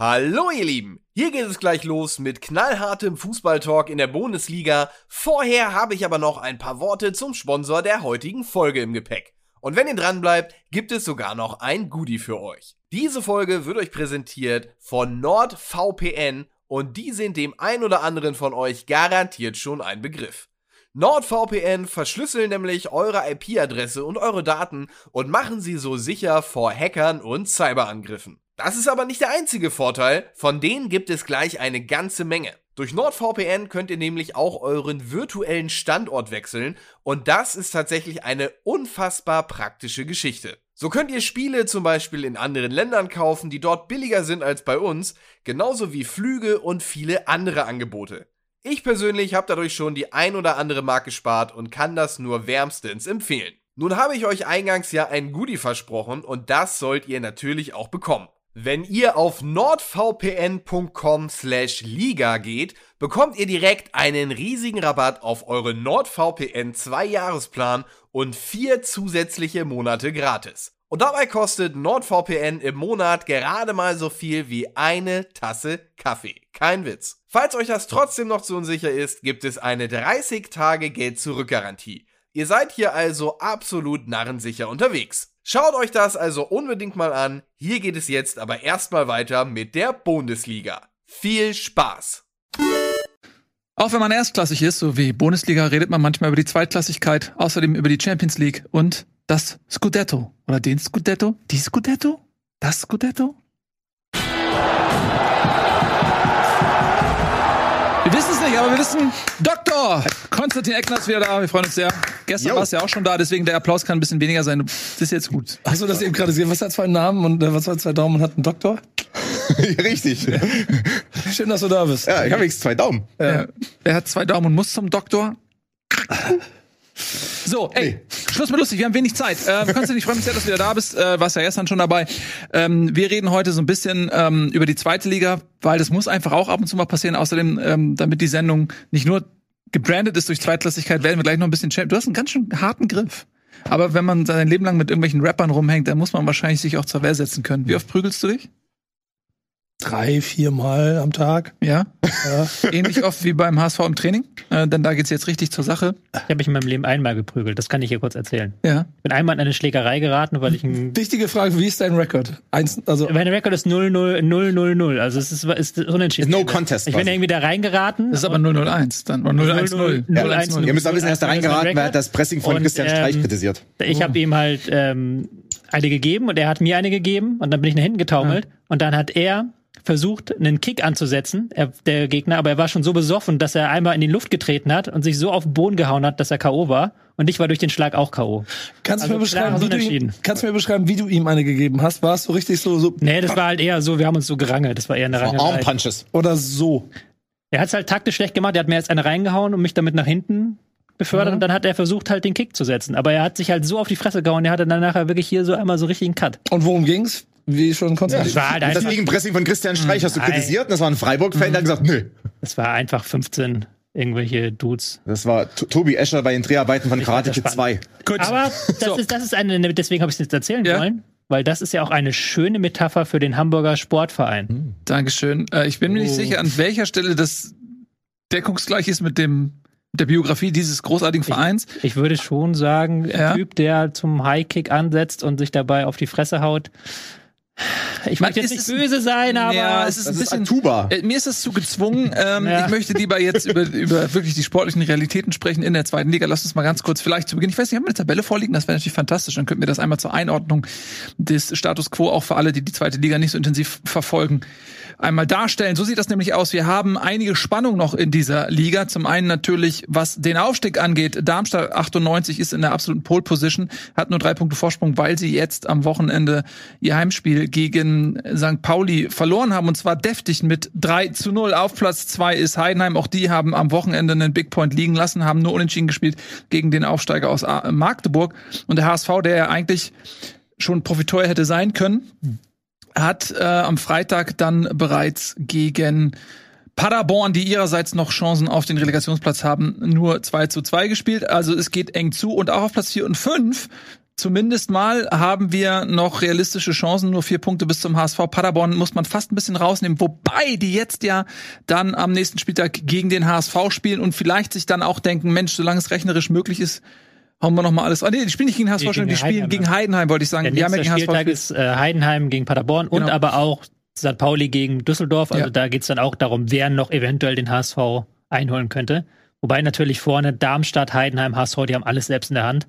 Hallo ihr Lieben, hier geht es gleich los mit knallhartem Fußballtalk in der Bundesliga. Vorher habe ich aber noch ein paar Worte zum Sponsor der heutigen Folge im Gepäck. Und wenn ihr dran bleibt, gibt es sogar noch ein Goodie für euch. Diese Folge wird euch präsentiert von NordVPN und die sind dem ein oder anderen von euch garantiert schon ein Begriff. NordVPN verschlüsseln nämlich eure IP-Adresse und eure Daten und machen sie so sicher vor Hackern und Cyberangriffen. Das ist aber nicht der einzige Vorteil, von denen gibt es gleich eine ganze Menge. Durch NordVPN könnt ihr nämlich auch euren virtuellen Standort wechseln und das ist tatsächlich eine unfassbar praktische Geschichte. So könnt ihr Spiele zum Beispiel in anderen Ländern kaufen, die dort billiger sind als bei uns, genauso wie Flüge und viele andere Angebote. Ich persönlich habe dadurch schon die ein oder andere Mark gespart und kann das nur wärmstens empfehlen. Nun habe ich euch eingangs ja ein Goodie versprochen und das sollt ihr natürlich auch bekommen. Wenn ihr auf nordvpn.com slash liga geht, bekommt ihr direkt einen riesigen Rabatt auf eure NordVPN 2 Jahresplan und vier zusätzliche Monate gratis. Und dabei kostet NordVPN im Monat gerade mal so viel wie eine Tasse Kaffee. Kein Witz. Falls euch das trotzdem noch zu unsicher ist, gibt es eine 30 Tage Geld-Zurück-Garantie. Ihr seid hier also absolut narrensicher unterwegs. Schaut euch das also unbedingt mal an. Hier geht es jetzt aber erstmal weiter mit der Bundesliga. Viel Spaß! Auch wenn man erstklassig ist, so wie Bundesliga, redet man manchmal über die Zweitklassigkeit, außerdem über die Champions League und das Scudetto. Oder den Scudetto? Die Scudetto? Das Scudetto? Wissen es nicht, aber wir wissen, Doktor Konstantin Eckner ist wieder da. Wir freuen uns sehr. Gestern war es ja auch schon da, deswegen der Applaus kann ein bisschen weniger sein. Das ist jetzt gut. Hast du das eben gerade gesehen? Was hat zwei Namen und äh, was hat zwei Daumen und hat einen Doktor? Richtig. Schön, dass du da bist. Ja, ich habe jetzt zwei Daumen. Er, er hat zwei Daumen und muss zum Doktor. So, ey, Schluss mit lustig, wir haben wenig Zeit. Äh, Konstantin, ich freue mich sehr, dass du wieder da bist. Äh, warst ja gestern schon dabei. Ähm, wir reden heute so ein bisschen ähm, über die zweite Liga, weil das muss einfach auch ab und zu mal passieren. Außerdem, ähm, damit die Sendung nicht nur gebrandet ist durch Zweitklassigkeit, werden wir gleich noch ein bisschen Champ. Du hast einen ganz schön harten Griff. Aber wenn man sein Leben lang mit irgendwelchen Rappern rumhängt, dann muss man wahrscheinlich sich auch zur Wehr setzen können. Wie oft prügelst du dich? Drei, vier Mal am Tag. Ja. Ähnlich oft wie beim HSV im Training. Äh, denn da geht's jetzt richtig zur Sache. Ich habe mich in meinem Leben einmal geprügelt, das kann ich hier kurz erzählen. Ja. Ich bin einmal in eine Schlägerei geraten, weil ich ein. Wichtige Frage, wie ist dein Rekord? Eins, also Mein Rekord ist 0 0 0 0 0 also es ist, ist unentschieden. No contest Ich bin quasi. irgendwie da reingeraten. Das ist aber 001 dann. Oder 010. 010. Ihr müsst aber wissen, er ist da reingeraten, weil er hat das Pressing von Und, Christian Streich ähm, kritisiert. Ich habe ihm halt ähm, eine gegeben und er hat mir eine gegeben und dann bin ich nach hinten getaumelt und dann hat er versucht, einen Kick anzusetzen, er, der Gegner, aber er war schon so besoffen, dass er einmal in die Luft getreten hat und sich so auf den Boden gehauen hat, dass er K.O. war. Und ich war durch den Schlag auch K.O. kannst du also mir beschreiben, klares wie du, ihm, kannst du mir beschreiben, wie du ihm eine gegeben hast? War es so richtig so, so Nee, das war halt eher so, wir haben uns so gerangelt. Das war eher eine Rangelei. Arm Punches. oder so? Er hat es halt taktisch schlecht gemacht. Er hat mir jetzt eine reingehauen und mich damit nach hinten befördert und dann hat er versucht halt den Kick zu setzen. Aber er hat sich halt so auf die Fresse gehauen, er hatte dann nachher wirklich hier so einmal so richtig einen Cut. Und worum ging's? Wie schon Konstantin. Das war halt Das Gegenpressing von Christian Streich hast du Nein. kritisiert und das war ein Freiburg-Fan, der hat gesagt, nö. das war einfach 15 irgendwelche Dudes. Das war T- Tobi Escher bei den Dreharbeiten von Ich Karate fand das Kid 2. Gut. Aber das ist, das ist eine, deswegen habe ich es jetzt erzählen Ja. wollen, weil das ist ja auch eine schöne Metapher für den Hamburger Sportverein. Dankeschön. Äh, ich bin mir nicht Oh. sicher, an welcher Stelle das deckungsgleich ist mit dem der Biografie dieses großartigen Vereins. Ich würde schon sagen, ein Ja. Typ, der zum Highkick ansetzt und sich dabei auf die Fresse haut. Ich möchte jetzt ist nicht böse sein, aber ja, es ist ein ist bisschen Atuba. Äh, Mir ist es zu gezwungen. Ähm, Ja. Ich möchte lieber jetzt über, über wirklich die sportlichen Realitäten sprechen in der zweiten Liga. Lass uns mal ganz kurz vielleicht zu Beginn. Ich weiß nicht, haben wir eine Tabelle vorliegen? Das wäre natürlich fantastisch. Dann könnten wir das einmal zur Einordnung des Status Quo auch für alle, die die zweite Liga nicht so intensiv verfolgen, einmal darstellen. So sieht das nämlich aus. Wir haben einige Spannung noch in dieser Liga. Zum einen natürlich, was den Aufstieg angeht. Darmstadt 98 ist in der absoluten Pole Position, hat nur drei Punkte Vorsprung, weil sie jetzt am Wochenende ihr Heimspiel gegen St. Pauli verloren haben. Und zwar deftig mit 3 zu 0. Auf Platz zwei ist Heidenheim. Auch die haben am Wochenende einen Big Point liegen lassen, haben nur unentschieden gespielt gegen den Aufsteiger aus Magdeburg. Und der HSV, der ja eigentlich schon Profiteur hätte sein können, hat äh, am Freitag dann bereits gegen Paderborn, die ihrerseits noch Chancen auf den Relegationsplatz haben, nur 2 zu 2 gespielt. Also es geht eng zu und auch auf Platz 4 und 5 zumindest mal haben wir noch realistische Chancen, nur vier Punkte bis zum HSV. Paderborn muss man fast ein bisschen rausnehmen, wobei die jetzt ja dann am nächsten Spieltag gegen den HSV spielen und vielleicht sich dann auch denken, Mensch, solange es rechnerisch möglich ist, hauen wir noch mal alles. Ah, nee, die spielen nicht gegen HSV, gegen die spielen Heidenheim, gegen. Heidenheim, wollte ich sagen. Der Die haben ja gegen HSV Spieltag gespielt. ist äh, Heidenheim gegen Paderborn und Genau. aber auch St. Pauli gegen Düsseldorf. Also Ja. da geht's dann auch darum, wer noch eventuell den HSV einholen könnte. Wobei natürlich vorne Darmstadt, Heidenheim, HSV, die haben alles selbst in der Hand.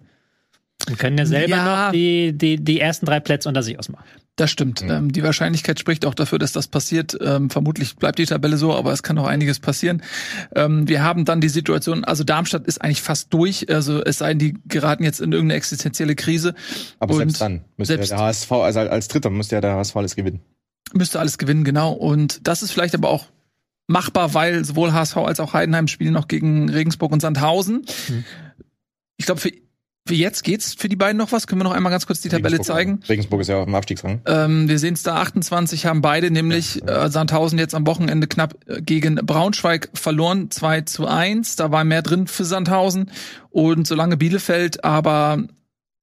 Und können ja selber Ja. noch die, die, die ersten drei Plätze unter sich ausmachen. Das stimmt. Ähm, die Wahrscheinlichkeit spricht auch dafür, dass das passiert. Ähm, vermutlich bleibt die Tabelle so, aber es kann noch einiges passieren. Ähm, wir haben dann die Situation, also Darmstadt ist eigentlich fast durch. Also es sei denn, die geraten jetzt in irgendeine existenzielle Krise. Aber Und selbst dann müsste selbst- der HSV, also als Dritter müsste ja der HSV alles gewinnen. Müsste alles gewinnen, genau. Und das ist vielleicht aber auch machbar, weil sowohl HSV als auch Heidenheim spielen noch gegen Regensburg und Sandhausen. Mhm. Ich glaube, für jetzt geht's für die beiden noch was. Können wir noch einmal ganz kurz die Tabelle Regensburg- zeigen? Regensburg ist ja auf dem Abstiegsrang. Ähm, wir sehen es da, 28 haben beide, nämlich äh, Sandhausen jetzt am Wochenende knapp äh, gegen Braunschweig verloren, 2 zu 1. Da war mehr drin für Sandhausen. Und solange Bielefeld aber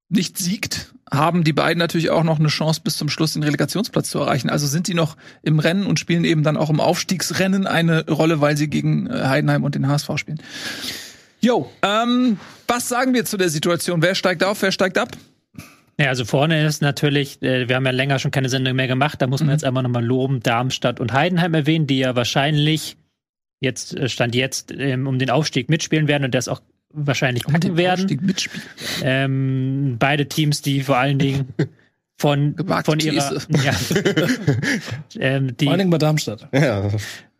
nicht siegt, haben die beiden natürlich auch noch eine Chance, bis zum Schluss den Relegationsplatz zu erreichen. Also sind die noch im Rennen und spielen eben dann auch im Aufstiegsrennen eine Rolle, weil sie gegen äh, Heidenheim und den HSV spielen. Jo, ähm, was sagen wir zu der Situation? Wer steigt auf, wer steigt ab? Ja, also vorne ist natürlich, äh, wir haben ja länger schon keine Sendung mehr gemacht, da muss man Mhm. jetzt einfach nochmal loben, Darmstadt und Heidenheim erwähnen, die ja wahrscheinlich jetzt, äh, Stand jetzt, ähm, um den Aufstieg mitspielen werden und das auch wahrscheinlich Um den packen werden. Aufstieg mitspielen. Ähm, beide Teams, die vor allen Dingen von, von ihrer, These. ja, ähm, Vor allen die, Dingen bei Darmstadt. Ja,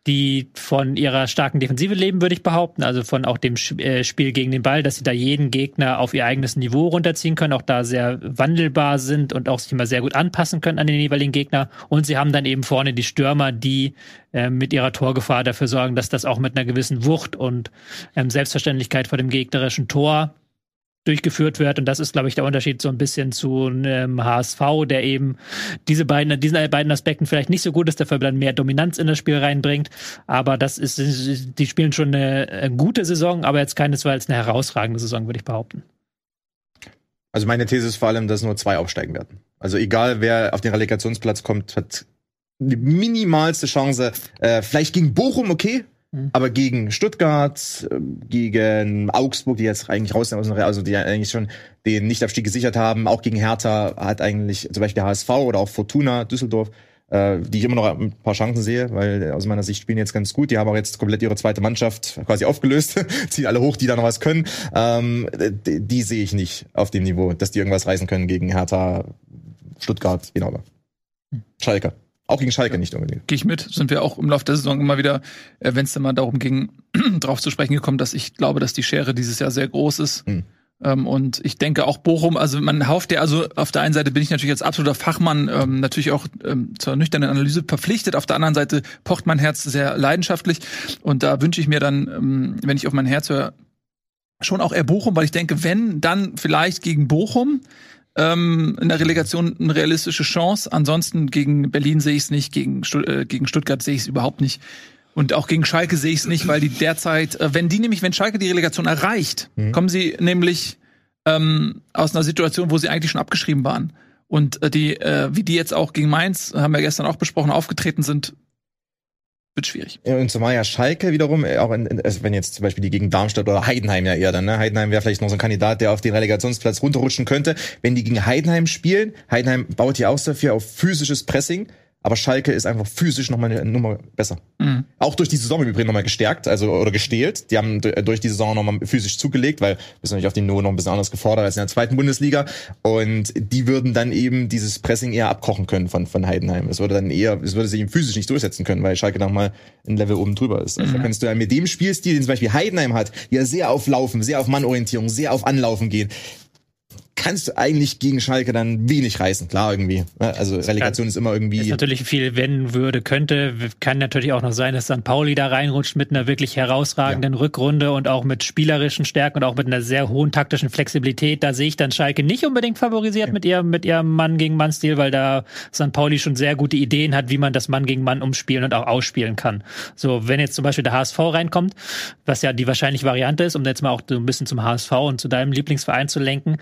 die von ihrer starken Defensive leben, würde ich behaupten. Also von auch dem äh, Spiel gegen den Ball, dass sie da jeden Gegner auf ihr eigenes Niveau runterziehen können, auch da sehr wandelbar sind und auch sich immer sehr gut anpassen können an den jeweiligen Gegner. Und sie haben dann eben vorne die Stürmer, die äh, mit ihrer Torgefahr dafür sorgen, dass das auch mit einer gewissen Wucht und ähm, Selbstverständlichkeit vor dem gegnerischen Tor durchgeführt wird. Und das ist, glaube ich, der Unterschied so ein bisschen zu einem HSV, der eben diese beiden, diesen beiden Aspekten vielleicht nicht so gut ist, dafür dann mehr Dominanz in das Spiel reinbringt. Aber das ist, die spielen schon eine, gute Saison, aber jetzt keinesfalls eine herausragende Saison, würde ich behaupten. Also meine These ist vor allem, dass nur zwei aufsteigen werden. Also egal, wer auf den Relegationsplatz kommt, hat die minimalste Chance. Äh, vielleicht gegen Bochum, okay. Mhm. Aber gegen Stuttgart, äh, gegen Augsburg, die jetzt eigentlich raus sind also die eigentlich schon den Nichtabstieg gesichert haben, auch gegen Hertha hat eigentlich zum Beispiel der HSV oder auch Fortuna Düsseldorf, äh, die ich immer noch ein paar Chancen sehe, weil äh, aus meiner Sicht spielen jetzt ganz gut. Die haben auch jetzt komplett ihre zweite Mannschaft quasi aufgelöst, ziehen alle hoch, die da noch was können. Ähm, die, die sehe ich nicht auf dem Niveau, dass die irgendwas reißen können gegen Hertha, Stuttgart, genau. Schalke. Auch gegen Schalke nicht unbedingt. gehe ich mit, sind wir auch im Laufe der Saison immer wieder, äh, wenn es dann mal darum ging, drauf zu sprechen gekommen, dass ich glaube, dass die Schere dieses Jahr sehr groß ist. Hm. Ähm, und ich denke auch Bochum, also man hofft ja, also auf der einen Seite bin ich natürlich als absoluter Fachmann ähm, natürlich auch ähm, zur nüchternen Analyse verpflichtet, auf der anderen Seite pocht mein Herz sehr leidenschaftlich und da wünsche ich mir dann, ähm, wenn ich auf mein Herz höre, schon auch eher Bochum, weil ich denke, wenn, dann vielleicht gegen Bochum ähm, in der Relegation eine realistische Chance. Ansonsten gegen Berlin sehe ich es nicht, gegen, Stu äh, gegen Stuttgart sehe ich es überhaupt nicht. Und auch gegen Schalke sehe ich es nicht, weil die derzeit, äh, wenn die nämlich, wenn Schalke die Relegation erreicht, Mhm. kommen sie nämlich ähm, aus einer Situation, wo sie eigentlich schon abgeschrieben waren. Und äh, die, äh, wie die jetzt auch gegen Mainz, haben wir gestern auch besprochen, aufgetreten sind, wird schwierig. Und zumal ja Schalke wiederum, äh, auch in, in, also wenn jetzt zum Beispiel die gegen Darmstadt oder Heidenheim ja eher dann, ne? Heidenheim wäre vielleicht noch so ein Kandidat, der auf den Relegationsplatz runterrutschen könnte. Wenn die gegen Heidenheim spielen, Heidenheim baut ja auch viel auf physisches Pressing, aber Schalke ist einfach physisch nochmal eine Nummer besser. Mhm. Auch durch die Saison im Übrigen nochmal gestärkt, also oder gestählt. Die haben durch die Saison nochmal physisch zugelegt, weil wir sind natürlich auf dem Niveau noch ein bisschen anders gefordert als in der zweiten Bundesliga. Und die würden dann eben dieses Pressing eher abkochen können von, von Heidenheim. Es würde dann eher, es würde sich eben physisch nicht durchsetzen können, weil Schalke nochmal ein Level oben drüber ist. Also da kannst du ja mit dem Spielstil, den zum Beispiel Heidenheim hat, die ja sehr auf Laufen, sehr auf Mannorientierung, sehr auf Anlaufen gehen, kannst du eigentlich gegen Schalke dann wenig reißen. Klar, irgendwie. ne? Also Relegation ist immer Ist irgendwie. natürlich viel, wenn würde, könnte. Kann natürlich auch noch sein, dass St. Pauli da reinrutscht mit einer wirklich herausragenden Rückrunde und auch mit spielerischen Stärken und auch mit einer sehr hohen taktischen Flexibilität. Da sehe ich dann Schalke nicht unbedingt favorisiert mit ihrem, mit ihrem Mann gegen Mann Stil, weil da St. Pauli schon sehr gute Ideen hat, wie man das Mann gegen Mann umspielen und auch ausspielen kann. So, wenn jetzt zum Beispiel der HSV reinkommt, was ja die wahrscheinliche Variante ist, um jetzt mal auch so ein bisschen zum HSV und zu deinem Lieblingsverein zu lenken,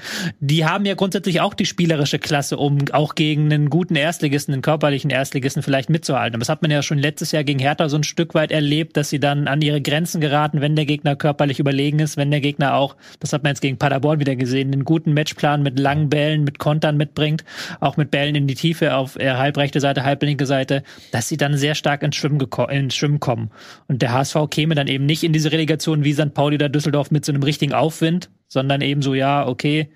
die haben ja grundsätzlich auch die spielerische Klasse, um auch gegen einen guten Erstligisten, einen körperlichen Erstligisten vielleicht mitzuhalten. Aber das hat man ja schon letztes Jahr gegen Hertha so ein Stück weit erlebt, dass sie dann an ihre Grenzen geraten, wenn der Gegner körperlich überlegen ist, wenn der Gegner auch, das hat man jetzt gegen Paderborn wieder gesehen, einen guten Matchplan mit langen Bällen, mit Kontern mitbringt, auch mit Bällen in die Tiefe auf äh, halbrechte Seite, halblinke Seite, dass sie dann sehr stark ins Schwimmen, ins Schwimmen kommen. Und der HSV käme dann eben nicht in diese Relegation wie St. Pauli oder Düsseldorf mit so einem richtigen Aufwind, sondern eben so, ja, okay,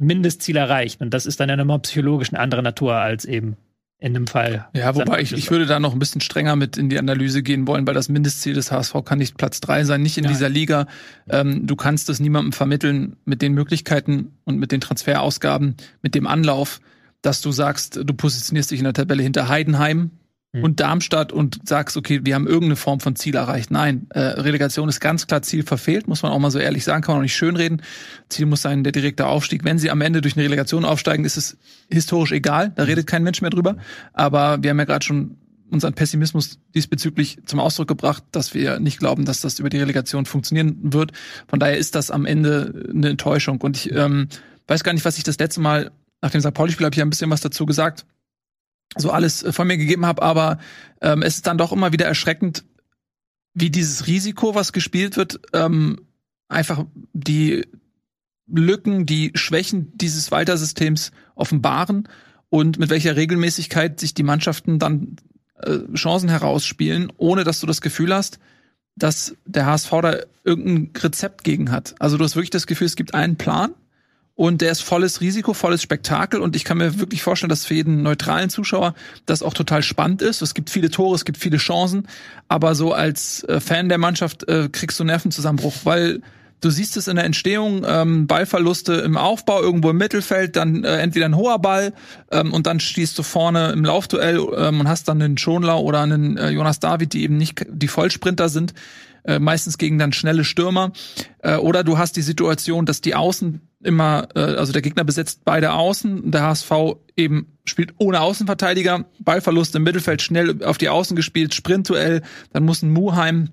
Mindestziel erreicht. Und das ist dann ja nochmal psychologisch eine andere Natur als eben in dem Fall. Ja, wobei ich, ich würde da noch ein bisschen strenger mit in die Analyse gehen wollen, weil das Mindestziel des HSV kann nicht Platz drei sein, nicht in Nein. dieser Liga. Ähm, du kannst es niemandem vermitteln mit den Möglichkeiten und mit den Transferausgaben, mit dem Anlauf, dass du sagst, du positionierst dich in der Tabelle hinter Heidenheim, hm. und Darmstadt und sagst, okay, wir haben irgendeine Form von Ziel erreicht. Nein, äh, Relegation ist ganz klar Ziel verfehlt, muss man auch mal so ehrlich sagen, kann man auch nicht schönreden. Ziel muss sein, der direkte Aufstieg. Wenn sie am Ende durch eine Relegation aufsteigen, ist es historisch egal, da redet kein Mensch mehr drüber. Aber wir haben ja gerade schon unseren Pessimismus diesbezüglich zum Ausdruck gebracht, dass wir nicht glauben, dass das über die Relegation funktionieren wird. Von daher ist das am Ende eine Enttäuschung. Und ich ähm, weiß gar nicht, was ich das letzte Mal nach dem St. Pauli-Spiel habe ich ja ein bisschen was dazu gesagt so alles äh, von mir gegeben habe, aber ähm, es ist dann doch immer wieder erschreckend, wie dieses Risiko, was gespielt wird, ähm, einfach die Lücken, die Schwächen dieses Walter-Systems offenbaren und mit welcher Regelmäßigkeit sich die Mannschaften dann äh, Chancen herausspielen, ohne dass du das Gefühl hast, dass der HSV da irgendein Rezept gegen hat. Also du hast wirklich das Gefühl, es gibt einen Plan und der ist volles Risiko, volles Spektakel und ich kann mir wirklich vorstellen, dass für jeden neutralen Zuschauer das auch total spannend ist. Es gibt viele Tore, es gibt viele Chancen, aber so als äh, Fan der Mannschaft äh, kriegst du Nervenzusammenbruch, weil du siehst es in der Entstehung, ähm, Ballverluste im Aufbau, irgendwo im Mittelfeld, dann äh, entweder ein hoher Ball ähm, und dann stehst du vorne im Laufduell ähm, und hast dann einen Schonlau oder einen äh, Jonas David, die eben nicht die Vollsprinter sind, äh, meistens gegen dann schnelle Stürmer. Äh, oder du hast die Situation, dass die Außen immer, äh, also der Gegner besetzt beide Außen, der HSV eben spielt ohne Außenverteidiger, Ballverlust im Mittelfeld schnell auf die Außen gespielt, Sprintduell, dann muss ein Muheim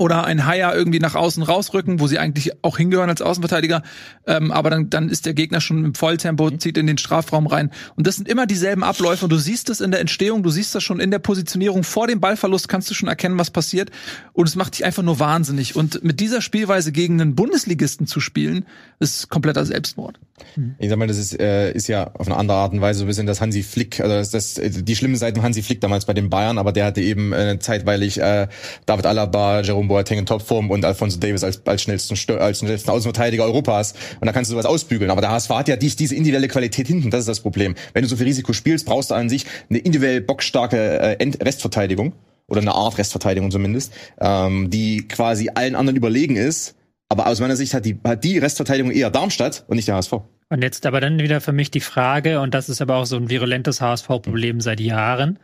oder ein Haier irgendwie nach außen rausrücken, wo sie eigentlich auch hingehören als Außenverteidiger. Ähm, aber dann, dann ist der Gegner schon im Volltempo, mhm. zieht in den Strafraum rein. Und das sind immer dieselben Abläufe. Und du siehst es in der Entstehung, du siehst das schon in der Positionierung. Vor dem Ballverlust kannst du schon erkennen, was passiert. Und es macht dich einfach nur wahnsinnig. Und mit dieser Spielweise gegen einen Bundesligisten zu spielen, ist kompletter Selbstmord. Mhm. Ich sag mal, das ist, äh, ist ja auf eine andere Art und Weise so ein bisschen das Hansi Flick, also das, das die schlimme Seite Hansi Flick damals bei den Bayern, aber der hatte eben äh, zeitweilig äh, David Alaba, Jerome Boateng in Topform und Alfonso Davis als, als schnellsten als schnellsten Außenverteidiger Europas und da kannst du sowas ausbügeln, aber der HSV hat ja dies, diese individuelle Qualität hinten, das ist das Problem. Wenn du so viel Risiko spielst, brauchst du an sich eine individuell bockstarke äh, Restverteidigung oder eine Art Restverteidigung zumindest, ähm, die quasi allen anderen überlegen ist, aber aus meiner Sicht hat die, hat die Restverteidigung eher Darmstadt und nicht der HSV. Und jetzt aber dann wieder für mich die Frage, und das ist aber auch so ein virulentes HSV-Problem seit Jahren.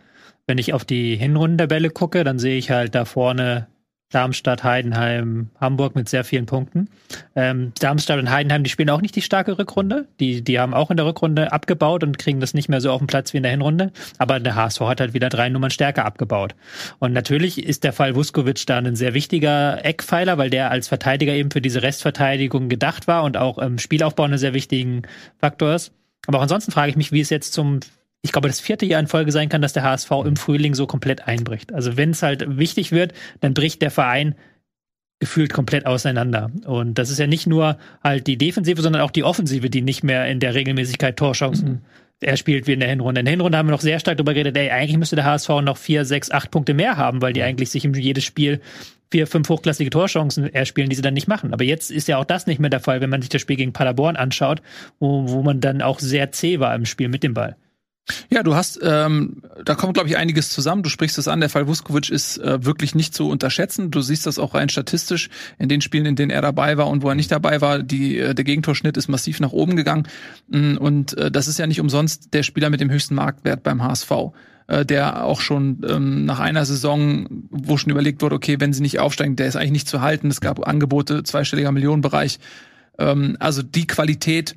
Wenn ich auf die Hinrundentabelle gucke, dann sehe ich halt da vorne Darmstadt, Heidenheim, Hamburg mit sehr vielen Punkten. Ähm, Darmstadt und Heidenheim, die spielen auch nicht die starke Rückrunde. Die, die haben auch in der Rückrunde abgebaut und kriegen das nicht mehr so auf den Platz wie in der Hinrunde. Aber der HSV hat halt wieder drei Nummern stärker abgebaut. Und natürlich ist der Fall Vuskovic da ein sehr wichtiger Eckpfeiler, weil der als Verteidiger eben für diese Restverteidigung gedacht war und auch im Spielaufbau einen sehr wichtigen Faktor ist. Aber auch ansonsten frage ich mich, wie es jetzt zum ich glaube, das vierte Jahr in Folge sein kann, dass der HSV im Frühling so komplett einbricht. Also wenn es halt wichtig wird, dann bricht der Verein gefühlt komplett auseinander. Und das ist ja nicht nur halt die Defensive, sondern auch die Offensive, die nicht mehr in der Regelmäßigkeit Torchancen mhm. er spielt wie in der Hinrunde. In der Hinrunde haben wir noch sehr stark darüber geredet, ey, eigentlich müsste der HSV noch vier, sechs, acht Punkte mehr haben, weil die eigentlich sich in jedes Spiel vier, fünf hochklassige Torchancen erspielen, die sie dann nicht machen. Aber jetzt ist ja auch das nicht mehr der Fall, wenn man sich das Spiel gegen Paderborn anschaut, wo, wo man dann auch sehr zäh war im Spiel mit dem Ball. Ja, du hast, ähm, da kommt, glaube ich, einiges zusammen. Du sprichst es an, der Fall Vuskovic ist äh, wirklich nicht zu unterschätzen. Du siehst das auch rein statistisch in den Spielen, in denen er dabei war und wo er nicht dabei war. Die, äh, der Gegentorschnitt ist massiv nach oben gegangen. Mm, und äh, das ist ja nicht umsonst der Spieler mit dem höchsten Marktwert beim HSV äh, der auch schon ähm, nach einer Saison, wo schon überlegt wurde, okay, wenn sie nicht aufsteigen, der ist eigentlich nicht zu halten. Es gab Angebote, zweistelliger Millionenbereich. Ähm, also die Qualität,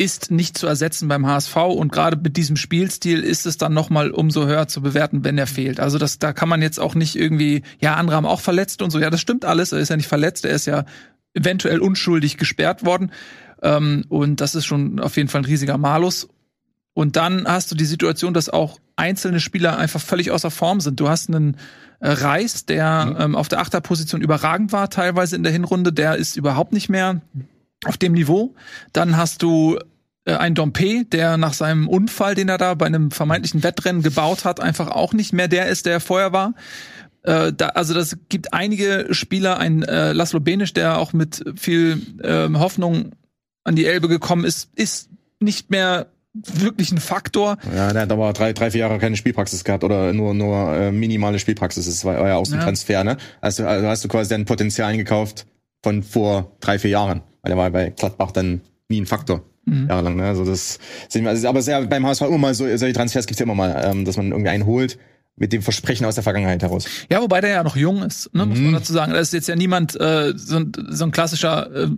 ist nicht zu ersetzen beim HSV und gerade mit diesem Spielstil ist es dann noch mal umso höher zu bewerten, wenn er fehlt. Also das, da kann man jetzt auch nicht irgendwie, ja, andere haben auch verletzt und so. Ja, das stimmt alles. Er ist ja nicht verletzt, er ist ja eventuell unschuldig gesperrt worden. Ähm, und das ist schon auf jeden Fall ein riesiger Malus. Und dann hast du die Situation, dass auch einzelne Spieler einfach völlig außer Form sind. Du hast einen äh, Reis, der mhm. ähm, auf der Achterposition überragend war, teilweise in der Hinrunde, der ist überhaupt nicht mehr auf dem Niveau. Dann hast du äh, einen Dompe, der nach seinem Unfall, den er da bei einem vermeintlichen Wettrennen gebaut hat, einfach auch nicht mehr der ist, der er vorher war. Äh, da, also das gibt einige Spieler, ein äh, Laszlo Benisch, der auch mit viel äh, Hoffnung an die Elbe gekommen ist, ist nicht mehr wirklich ein Faktor. Ja, der hat aber drei, drei, vier Jahre keine Spielpraxis gehabt oder nur, nur äh, minimale Spielpraxis. Das war, so ein ja. Transfer, ne? Also, also hast du quasi dein Potenzial eingekauft von vor drei, vier Jahren. Weil er war bei Gladbach dann nie ein Faktor. Mhm. Jahrelang, ne? Also das sehen wir, also, aber sehr beim HSV immer mal so, solche Transfers gibt's ja immer mal, ähm, dass man irgendwie einen holt mit dem Versprechen aus der Vergangenheit heraus. Ja, wobei der ja noch jung ist, ne, muss man mhm. dazu sagen. Da ist jetzt ja niemand äh, so, ein, so ein klassischer äh,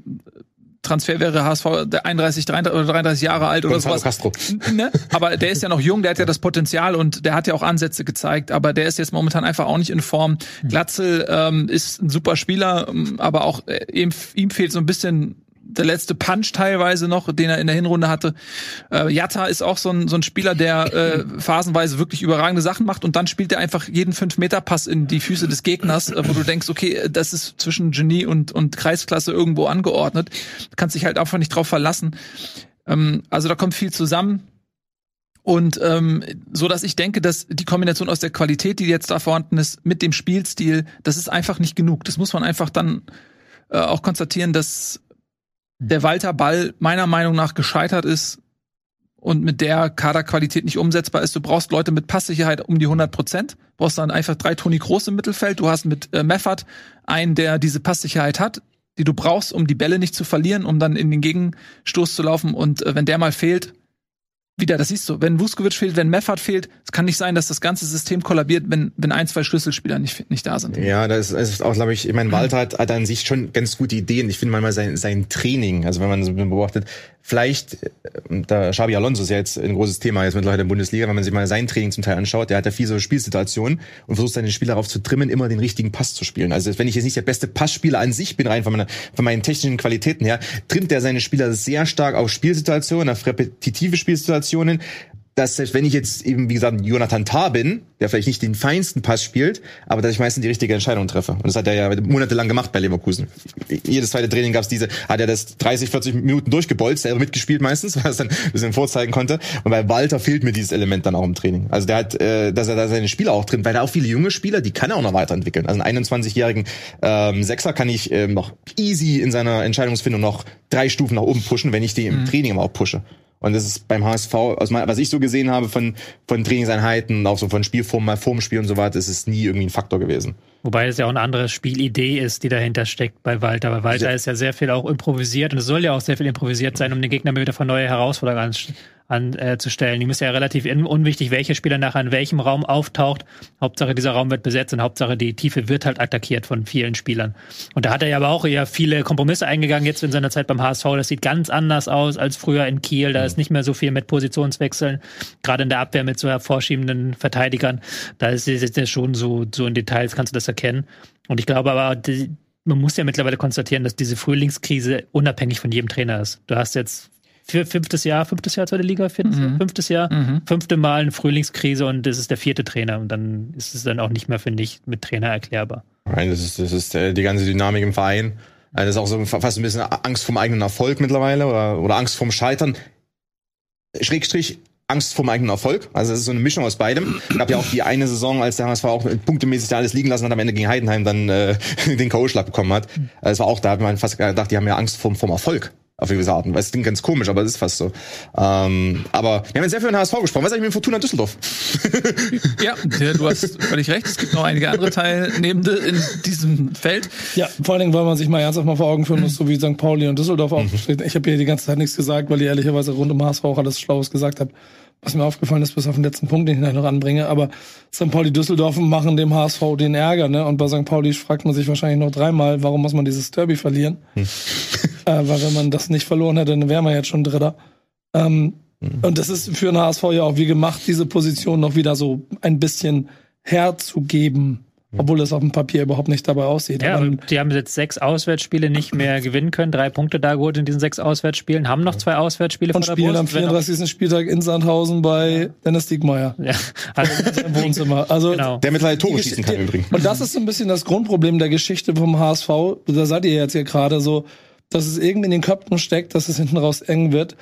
Transfer wäre HSV der 31, 33, oder 33 Jahre alt oder sowas. Castro. Ne? Aber der ist ja noch jung, der hat ja das Potenzial und der hat ja auch Ansätze gezeigt, aber der ist jetzt momentan einfach auch nicht in Form. Glatzel ähm, ist ein super Spieler, ähm, aber auch äh, ihm, ihm fehlt so ein bisschen der letzte Punch teilweise noch, den er in der Hinrunde hatte. Äh, Jatta ist auch so ein, so ein Spieler, der äh, phasenweise wirklich überragende Sachen macht und dann spielt er einfach jeden 5-Meter-Pass in die Füße des Gegners, äh, wo du denkst, okay, das ist zwischen Genie und, und Kreisklasse irgendwo angeordnet. Kannst dich halt einfach nicht drauf verlassen. Ähm, also da kommt viel zusammen. Und ähm, so dass ich denke, dass die Kombination aus der Qualität, die jetzt da vorhanden ist, mit dem Spielstil, das ist einfach nicht genug. Das muss man einfach dann äh, auch konstatieren, dass der Walter Ball meiner Meinung nach gescheitert ist und mit der Kaderqualität nicht umsetzbar ist. Du brauchst Leute mit Passsicherheit um die 100 Prozent. Brauchst dann einfach drei Toni Groß im Mittelfeld. Du hast mit äh, Meffert einen, der diese Passsicherheit hat, die du brauchst, um die Bälle nicht zu verlieren, um dann in den Gegenstoß zu laufen. Und äh, wenn der mal fehlt, wieder, das siehst du, wenn Vuskovic fehlt, wenn Meffert fehlt, es kann nicht sein, dass das ganze System kollabiert, wenn, wenn ein, zwei Schlüsselspieler nicht, nicht da sind. Ja, das ist auch, glaube ich, ich meine, Walter hat, hat an sich schon ganz gute Ideen. Ich finde manchmal sein, sein Training, also wenn man so beobachtet, vielleicht, äh, da Xabi Alonso ist ja jetzt ein großes Thema jetzt mittlerweile in der Bundesliga, wenn man sich mal sein Training zum Teil anschaut, der hat ja viele so Spielsituationen und versucht seine Spieler darauf zu trimmen, immer den richtigen Pass zu spielen. Also wenn ich jetzt nicht der beste Passspieler an sich bin, rein von, meiner, von meinen technischen Qualitäten her, trimmt er seine Spieler sehr stark auf Spielsituationen, auf repetitive Spielsituationen, dass selbst wenn ich jetzt eben, wie gesagt, Jonathan Tah bin, der vielleicht nicht den feinsten Pass spielt, aber dass ich meistens die richtige Entscheidung treffe. Und das hat er ja monatelang gemacht bei Leverkusen. Jedes zweite Training gab es diese, hat er das 30, 40 Minuten durchgebolzt, selber mitgespielt meistens, weil er es dann ein bisschen vorzeigen konnte. Und bei Walter fehlt mir dieses Element dann auch im Training. Also der hat, äh, dass er da seine Spieler auch drin, weil er auch viele junge Spieler, die kann er auch noch weiterentwickeln. Also einen 21-jährigen ähm, Sechser kann ich ähm, noch easy in seiner Entscheidungsfindung noch drei Stufen nach oben pushen, wenn ich die im mhm. Training aber auch pushe. Und das ist beim HSV, aus mein, was ich so gesehen habe von, von Trainingseinheiten, auch so von Spielformen, mal vorm Spiel und so weiter, ist es nie irgendwie ein Faktor gewesen. Wobei es ja auch eine andere Spielidee ist, die dahinter steckt bei Walter. Weil Walter ja. ist ja sehr viel auch improvisiert und es soll ja auch sehr viel improvisiert sein, um den Gegner wieder vor neue Herausforderungen anzustellen. Äh, Ihm ist ja relativ unwichtig, welcher Spieler nachher in welchem Raum auftaucht. Hauptsache dieser Raum wird besetzt und Hauptsache die Tiefe wird halt attackiert von vielen Spielern. Und da hat er ja aber auch eher viele Kompromisse eingegangen jetzt in seiner Zeit beim HSV. Das sieht ganz anders aus als früher in Kiel. Da mhm. ist nicht mehr so viel mit Positionswechseln. Gerade in der Abwehr mit so hervorschiebenden Verteidigern. Da ist es schon so, so in Details kannst du das erkennen. Und ich glaube aber, die, man muss ja mittlerweile konstatieren, dass diese Frühlingskrise unabhängig von jedem Trainer ist. Du hast jetzt fünftes Jahr, fünftes Jahr zweite Liga, viertes mhm. Jahr, fünftes Jahr, mhm. fünfte Mal eine Frühlingskrise und das ist der vierte Trainer und dann ist es dann auch nicht mehr, finde ich, mit Trainer erklärbar. Nein, das ist, das ist äh, die ganze Dynamik im Verein. Also das ist auch so fast ein bisschen Angst vom eigenen Erfolg mittlerweile oder, oder Angst vom Scheitern. Schrägstrich Angst vom eigenen Erfolg. Also es ist so eine Mischung aus beidem. Es gab ja auch die eine Saison, als der HSV auch punktemäßig da alles liegen lassen hat, am Ende gegen Heidenheim dann äh, den K.O.-Schlag bekommen hat. Also es war auch, da hat man fast gedacht, die haben ja Angst vom, vom Erfolg auf gewisse Arten. Weil es klingt ganz komisch, aber es ist fast so. Ähm, aber wir haben jetzt sehr viel über den HSV gesprochen. Was ist eigentlich mit Fortuna Düsseldorf? ja, du hast völlig recht. Es gibt noch einige andere Teilnehmende in diesem Feld. Ja, vor allen Dingen, weil man sich mal ernsthaft mal vor Augen führen muss, so wie St. Pauli und Düsseldorf auch. Mhm. Ich habe hier die ganze Zeit nichts gesagt, weil ich ehrlicherweise rund um HSV auch alles Schlaues gesagt habe was mir aufgefallen ist, bis auf den letzten Punkt, den ich gleich noch anbringe. Aber St. Pauli Düsseldorf machen dem HSV den Ärger, ne? Und bei St. Pauli fragt man sich wahrscheinlich noch dreimal, warum muss man dieses Derby verlieren? Hm. äh, weil wenn man das nicht verloren hätte, dann wäre man jetzt schon Dritter. Ähm, hm. Und das ist für den HSV ja auch wie gemacht, diese Position noch wieder so ein bisschen herzugeben. Obwohl das auf dem Papier überhaupt nicht dabei aussieht. Ja, Aber aber die haben jetzt sechs Auswärtsspiele nicht mehr gewinnen können, drei Punkte da geholt in diesen sechs Auswärtsspielen, haben noch zwei Auswärtsspiele und vor der spielen am Brust. wenn auch- 34. Spieltag in Sandhausen bei Dennis Diekmeyer Ja, also, im Wohnzimmer. Also genau. Der mittlerweile Tore schießen kann übrigens. Und das ist so ein bisschen das Grundproblem der Geschichte vom HSV. Da seid ihr jetzt hier gerade so, dass es irgendwie in den Köpfen steckt, dass es hinten raus eng wird.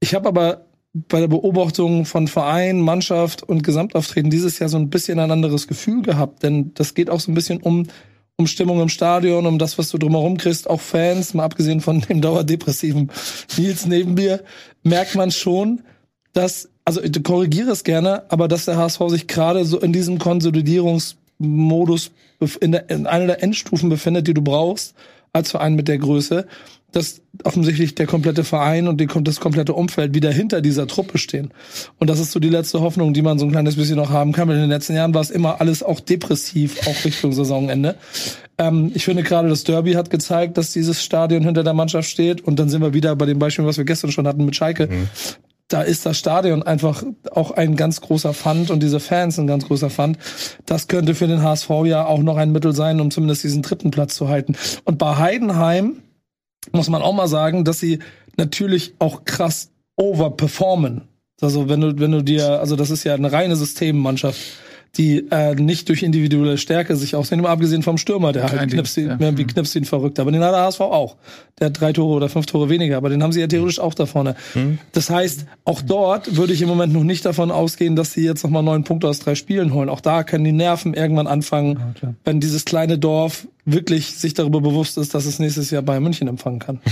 Ich habe aber bei der Beobachtung von Verein, Mannschaft und Gesamtauftreten dieses Jahr so ein bisschen ein anderes Gefühl gehabt, denn das geht auch so ein bisschen um um Stimmung im Stadion, um das, was du drumherum kriegst, auch Fans, mal abgesehen von dem dauerdepressiven Nils neben mir, merkt man schon, dass, also ich korrigiere es gerne, aber dass der HSV sich gerade so in diesem Konsolidierungsmodus in, der, in einer der Endstufen befindet, die du brauchst als Verein mit der Größe, dass offensichtlich der komplette Verein und die, das komplette Umfeld wieder hinter dieser Truppe stehen. Und das ist so die letzte Hoffnung, die man so ein kleines bisschen noch haben kann. Weil in den letzten Jahren war es immer alles auch depressiv, auch Richtung Saisonende. Ähm, ich finde gerade das Derby hat gezeigt, dass dieses Stadion hinter der Mannschaft steht. Und dann sind wir wieder bei dem Beispiel, was wir gestern schon hatten mit Schalke. Da ist das Stadion einfach auch ein ganz großer Fund und diese Fans ein ganz großer Fund. Das könnte für den HSV ja auch noch ein Mittel sein, um zumindest diesen dritten Platz zu halten. Und bei Heidenheim muss man auch mal sagen, dass sie natürlich auch krass overperformen. Also wenn du, wenn du dir, also das ist ja eine reine Systemmannschaft, die äh, nicht durch individuelle Stärke sich aussehen, mal abgesehen vom Stürmer, der halt knipst ihn, ja. ja. wie knipst ihn verrückt. Aber den hat der HSV auch. Der hat drei Tore oder fünf Tore weniger, aber den haben sie ja theoretisch auch da vorne. Das heißt, auch dort würde ich im Moment noch nicht davon ausgehen, dass sie jetzt nochmal neun Punkte aus drei Spielen holen. Auch da können die Nerven irgendwann anfangen, wenn dieses kleine Dorf wirklich sich darüber bewusst ist, dass es nächstes Jahr Bayern München empfangen kann.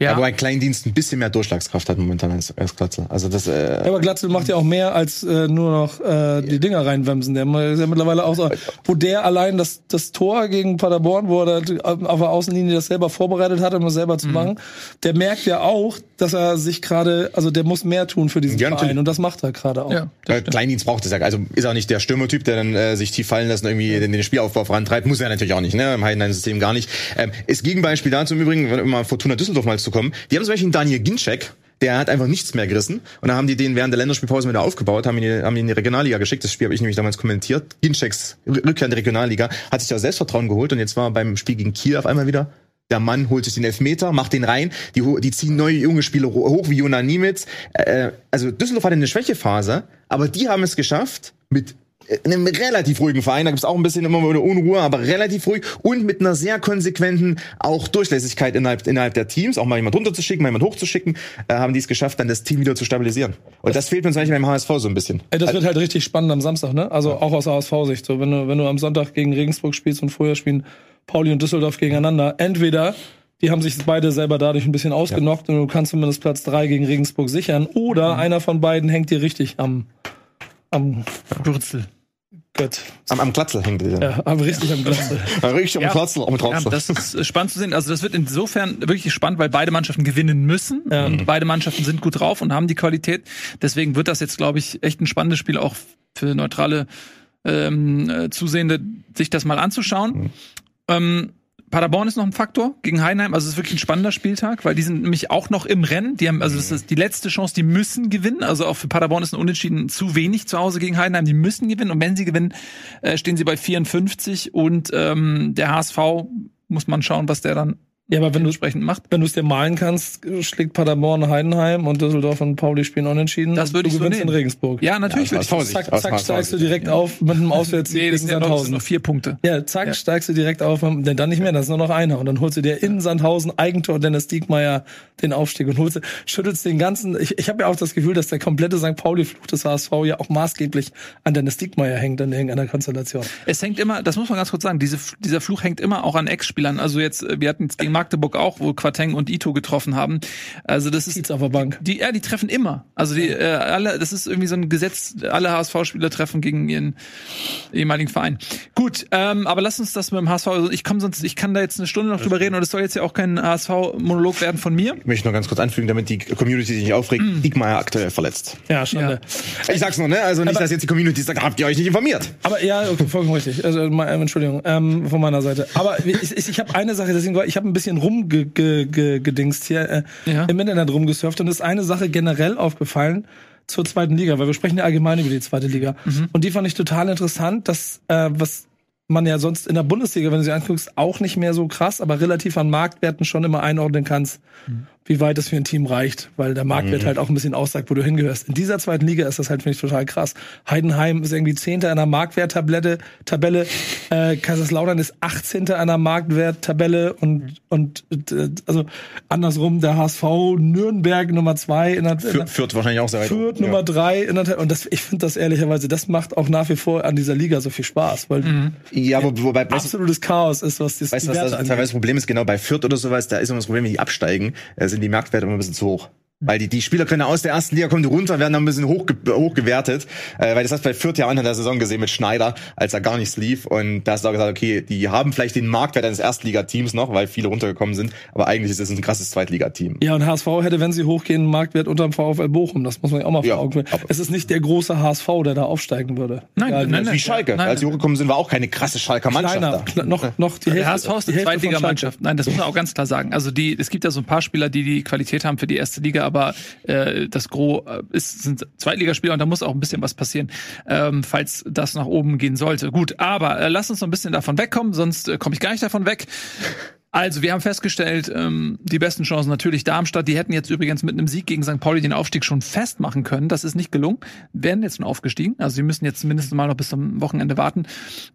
Ja, Aber ein Kleindienst ein bisschen mehr Durchschlagskraft hat momentan als, als Glatzel. Also das, äh, Ja, aber Glatzel macht ja auch mehr als äh, nur noch äh, die Dinger reinwemsen. Der ist ja mittlerweile auch so, wo der allein das, das Tor gegen Paderborn, wo er da auf der Außenlinie das selber vorbereitet hat, um es selber zu machen, der merkt ja auch, dass er sich gerade, also der muss mehr tun für diesen Ja, Verein natürlich. und das macht er gerade auch. ja. Kleindienst braucht es ja. Also ist auch nicht der Stürmertyp, der dann äh, sich tief fallen lässt und irgendwie den, den Spielaufbau vorantreibt. Muss er natürlich auch nicht, ne? Im Heidenheim-System gar nicht. Ähm, ist Gegenbeispiel dazu im Übrigen, wenn mal Fortuna Düsseldorf mal zu kommen. Die haben zum Beispiel einen Daniel Ginczek, der hat einfach nichts mehr gerissen. Und dann haben die den während der Länderspielpause wieder aufgebaut, haben ihn, haben ihn in die Regionalliga geschickt. Das Spiel habe ich nämlich damals kommentiert. Ginczeks Rückkehr in die Regionalliga hat sich da Selbstvertrauen geholt und jetzt war beim Spiel gegen Kiel auf einmal wieder der Mann holt sich den Elfmeter, macht den rein, die, die ziehen neue junge Spieler ho- hoch wie Jona Niemitz. Äh, also Düsseldorf hatte eine Schwächephase, aber die haben es geschafft mit einem relativ ruhigen Verein, da gibt's auch ein bisschen immer wieder Unruhe, aber relativ ruhig und mit einer sehr konsequenten auch Durchlässigkeit innerhalb, innerhalb der Teams, auch mal jemand runterzuschicken, mal jemand hochzuschicken, äh, haben die es geschafft, dann das Team wieder zu stabilisieren. Und das, fehlt uns eigentlich beim HSV so ein bisschen. Ey, das wird halt richtig spannend am Samstag, ne? Also auch aus ASV-Sicht. So, wenn du, wenn du am Sonntag gegen Regensburg spielst und vorher spielen Pauli und Düsseldorf gegeneinander, entweder die haben sich beide selber dadurch ein bisschen ausgenockt und du kannst zumindest Platz drei gegen Regensburg sichern, oder einer von beiden hängt dir richtig am, am Wurzel. Gott. Am, am Klatzel hängt der. Ja, am richtig am Glatze. Richtig am Ja. Klatzel, am Ja, Klatzel. das ist äh, spannend zu sehen. Also das wird insofern wirklich spannend, weil beide Mannschaften gewinnen müssen. Ja. Und beide Mannschaften sind gut drauf und haben die Qualität. Deswegen wird das jetzt, glaube ich, echt ein spannendes Spiel auch für neutrale ähm, äh, Zusehende, sich das mal anzuschauen. Ähm, Paderborn ist noch ein Faktor gegen Heidenheim. Also es ist wirklich ein spannender Spieltag, weil die sind nämlich auch noch im Rennen. Die haben, also das ist die letzte Chance, die müssen gewinnen. Also auch für Paderborn ist ein Unentschieden zu wenig zu Hause gegen Heidenheim. Die müssen gewinnen. Und wenn sie gewinnen, äh, stehen sie bei 54. Und ähm, der HSV muss man schauen, was der dann Ja, aber wenn du entsprechend macht. wenn du es dir malen kannst, schlägt Paderborn Heidenheim und Düsseldorf und Pauli spielen unentschieden. Das würde du ich so gewinnst nehmen. in Regensburg. Ja, natürlich Ja, würde ich war's. Zack, zack, steigst du direkt auf mit einem Auswärtssieg Nee, das gegen sind ja noch, das sind Sandhausen. noch vier Punkte. Ja, zack, steigst du direkt auf, denn dann nicht mehr, das ist nur noch einer. Und dann holst du dir in Sandhausen Eigentor Dennis Diekmeyer den Aufstieg und holst, schüttelst den ganzen, ich, ich habe ja auch das Gefühl, dass der komplette St. Pauli-Fluch des HSV ja auch maßgeblich an Dennis Diekmeyer hängt in irgendeiner Konstellation. Es hängt immer, das muss man ganz kurz sagen, diese, dieser Fluch hängt immer auch an Ex-Spielern. Also jetzt, äh, wir hatten jetzt gegen Magdeburg auch, wo Quateng und Ito getroffen haben. Also das ist auf der Bank. die, ja, die treffen immer. Also die äh, alle, das ist irgendwie so ein Gesetz. Alle HSV-Spieler treffen gegen ihren ehemaligen Verein. Gut, ähm, aber lass uns das mit dem HSV. Also ich komme sonst, ich kann da jetzt eine Stunde noch drüber reden und es soll jetzt ja auch kein HSV-Monolog werden von mir. Ich möchte noch ganz kurz anfügen, damit die Community sich nicht aufregt. Mm. Diekmeyer aktuell verletzt. Ja, schade. Ich sag's nur, ne? Also nicht, Aber- dass jetzt die Community sagt, habt ihr euch nicht informiert? Aber ja, okay, vollkommen richtig. Also, äh, Entschuldigung, ähm, von meiner Seite. Aber ich, ich, ich habe eine Sache, deswegen war ich habe ein bisschen rumgedingst ge, ge, gedingst hier äh, Ja. im Internet rumgesurft und ist eine Sache generell aufgefallen zur zweiten Liga, weil wir sprechen ja allgemein über die zweite Liga. Und die fand ich total interessant, dass äh, was man ja sonst in der Bundesliga, wenn du sie anguckst, auch nicht mehr so krass, aber relativ an Marktwerten schon immer einordnen kannst, Mhm. Wie weit es für ein Team reicht, weil der Marktwert halt auch ein bisschen aussagt, wo du hingehörst. In dieser zweiten Liga ist das halt, finde ich, total krass. Heidenheim ist irgendwie Zehnter in der Marktwerttabelle, Tabelle, äh, Kaiserslautern ist 18. in der Marktwerttabelle und, und äh, also andersrum der HSV Nürnberg Nummer zwei in der, in der führt wahrscheinlich auch sehr weit. Fürth Ja. Nummer drei in der und das, ich finde das ehrlicherweise, das macht auch nach wie vor an dieser Liga so viel Spaß, weil Ja, wo, wobei, absolutes Chaos ist, was das weißt was das das Problem ist? Genau bei Fürth oder sowas, da ist immer das Problem, wenn die absteigen, äh, sind die Marktwerte immer ein bisschen zu hoch. Weil die, die Spieler können aus der ersten Liga kommen die runter, werden dann ein bisschen hoch, hochgewertet. Äh, weil das hast du bei Fürth ja Anfang der Saison gesehen mit Schneider, als er gar nichts lief. Und da hast du auch gesagt, okay, die haben vielleicht den Marktwert eines Erstligateams noch, weil viele runtergekommen sind. Aber eigentlich ist es ein krasses Zweitligateam. Ja, und HSV hätte, wenn sie hochgehen, einen Marktwert unterm VfL Bochum. Das muss man ja auch mal Ja, vor Augen führen. Es ist nicht der große HSV, der da aufsteigen würde. Nein, ja, nein, Wie nein. Schalke. Nein, Als sie hochgekommen sind, war auch keine krasse Schalker Mannschaft Kleiner, da. noch, noch die Hälfte. Der HSV ist die von Zweitligamannschaft. Nein, das muss man auch ganz klar sagen. Also die, es gibt ja so ein paar Spieler, die die Qualität haben für die erste Liga, aber äh, das Gros äh, ist, sind Zweitligaspieler und da muss auch ein bisschen was passieren, ähm, falls das nach oben gehen sollte. Gut, aber äh, lass uns noch ein bisschen davon wegkommen, sonst äh, komme ich gar nicht davon weg. Also, wir haben festgestellt, ähm, die besten Chancen natürlich Darmstadt. Die hätten jetzt übrigens mit einem Sieg gegen St. Pauli den Aufstieg schon festmachen können. Das ist nicht gelungen. Werden jetzt schon aufgestiegen. Also, sie müssen jetzt mindestens mal noch bis zum Wochenende warten.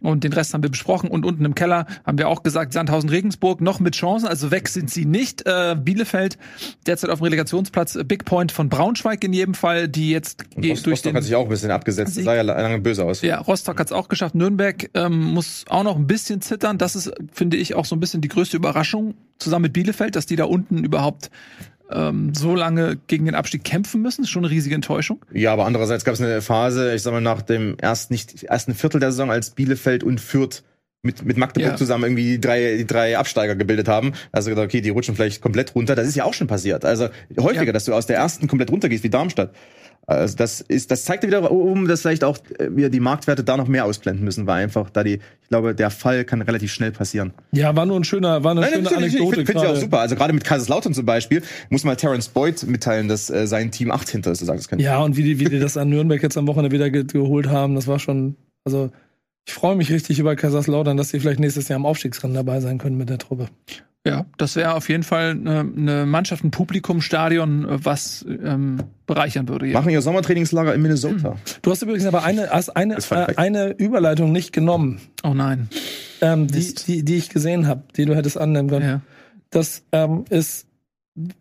Und den Rest haben wir besprochen. Und unten im Keller haben wir auch gesagt, Sandhausen, Regensburg noch mit Chancen. Also weg sind sie nicht. Äh, Bielefeld derzeit auf dem Relegationsplatz. Big Point von Braunschweig in jedem Fall, die jetzt Und Rostock durch den hat sich auch ein bisschen abgesetzt. Das sah ja lange böse aus. ja, Rostock hat es auch geschafft. Nürnberg ähm, muss auch noch ein bisschen zittern. Das ist, finde ich, auch so ein bisschen die größte Überraschung zusammen mit Bielefeld, dass die da unten überhaupt ähm, so lange gegen den Abstieg kämpfen müssen. ist schon eine riesige Enttäuschung. Ja, aber andererseits gab es eine Phase, ich sag mal, nach dem ersten, nicht, ersten Viertel der Saison, als Bielefeld und Fürth mit, mit Magdeburg Ja. zusammen irgendwie die drei, die drei Absteiger gebildet haben. Also gedacht, okay, die rutschen vielleicht komplett runter. Das ist ja auch schon passiert. Also häufiger, Ja. dass du aus der ersten komplett runtergehst, wie Darmstadt. Also das ist, das zeigt ja wieder um, dass vielleicht auch äh, wir die Marktwerte da noch mehr ausblenden müssen, weil einfach da die, ich glaube, der Fall kann relativ schnell passieren. Ja, war nur ein schöner, war eine Nein, schöne natürlich, ich Anekdote. finde find ich auch super. Also gerade mit Kaiserslautern zum Beispiel muss mal Terence Boyd mitteilen, dass äh, sein Team 18. ist, so sagt das kann. Ja, und wie die, wie die das an Nürnberg jetzt am Wochenende wieder ge geholt haben, das war schon, also ich freue mich richtig über Kaiserslautern, dass sie vielleicht nächstes Jahr im Aufstiegsrennen dabei sein können mit der Truppe. Ja, das wäre auf jeden Fall eine, eine Mannschaft, ein Publikumstadion, was ähm, bereichern würde. Ja. Machen ihr Sommertrainingslager in Minnesota. Du hast übrigens aber eine, hast eine, Ist äh, eine Überleitung nicht genommen, Oh nein. ähm, die, die, die ich gesehen habe, die du hättest annehmen können. Ja. dass ähm, es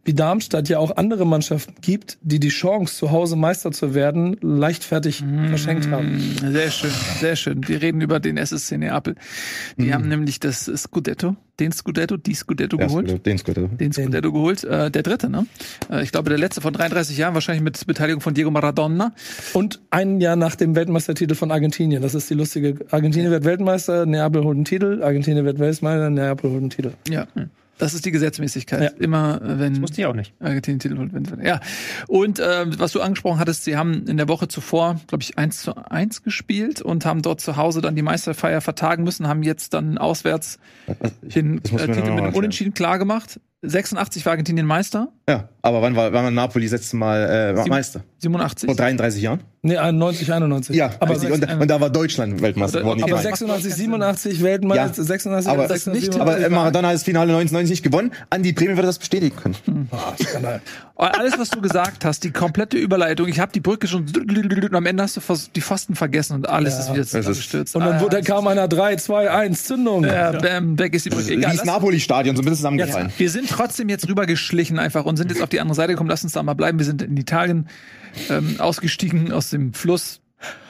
wie Darmstadt ja auch andere Mannschaften gibt, die die Chance, zu Hause Meister zu werden, leichtfertig verschenkt haben. Sehr schön, sehr schön. Wir reden über den SSC Neapel. Die haben nämlich das Scudetto, den Scudetto, die Scudetto Ja, geholt. Den Scooter. Den Scudetto geholt, äh, der dritte, ne? Äh, ich glaube, der letzte von 33 Jahren, wahrscheinlich mit Beteiligung von Diego Maradona. Und ein Jahr nach dem Weltmeistertitel von Argentinien. Das ist die lustige. Argentinien wird Weltmeister, Neapel holt einen Titel. Argentinien wird Weltmeister, Neapel holt einen Titel. Ja. Das ist die Gesetzmäßigkeit. Ja. Immer, äh, wenn Wusste ich auch nicht. Argentinien Titel holt, wenn, ja. Und ähm, was du angesprochen hattest, sie haben in der Woche zuvor, glaube ich, 1 zu 1 gespielt und haben dort zu Hause dann die Meisterfeier vertagen müssen, haben jetzt dann auswärts den das muss äh, Titel mit einem. Unentschieden klar gemacht. 86 war Argentinien Meister, Ja, aber wann war, wann war Napoli letztes Mal äh, Meister? 87. Vor 33 Jahren? Nee, 91, 91. Ja, aber, richtig. Und, und da war Deutschland Weltmeister Aber- geworden. nicht aber Italien. 96, 87 Weltmeister, Ja. 96, aber, 96, aber äh, Maradona hat das Finale 1990 nicht gewonnen. Andi Bremen würde das bestätigen können. Ah, Skandal. Alles, was du gesagt hast, die komplette Überleitung, ich habe die Brücke schon und am Ende hast du die Pfosten vergessen und alles Ja. ist wieder Das ist- zusammengestürzt. Und dann, Ah, dann kam einer 3, 2, 1, Zündung. ja, bam, weg ist die Brücke. Egal, das lass- Napoli-Stadion, so ein bisschen zusammengefallen. Wir sind trotzdem jetzt rübergeschlichen einfach und sind jetzt auf die andere Seite gekommen. Lass uns da mal bleiben. Wir sind in Italien ähm, ausgestiegen aus dem Fluss,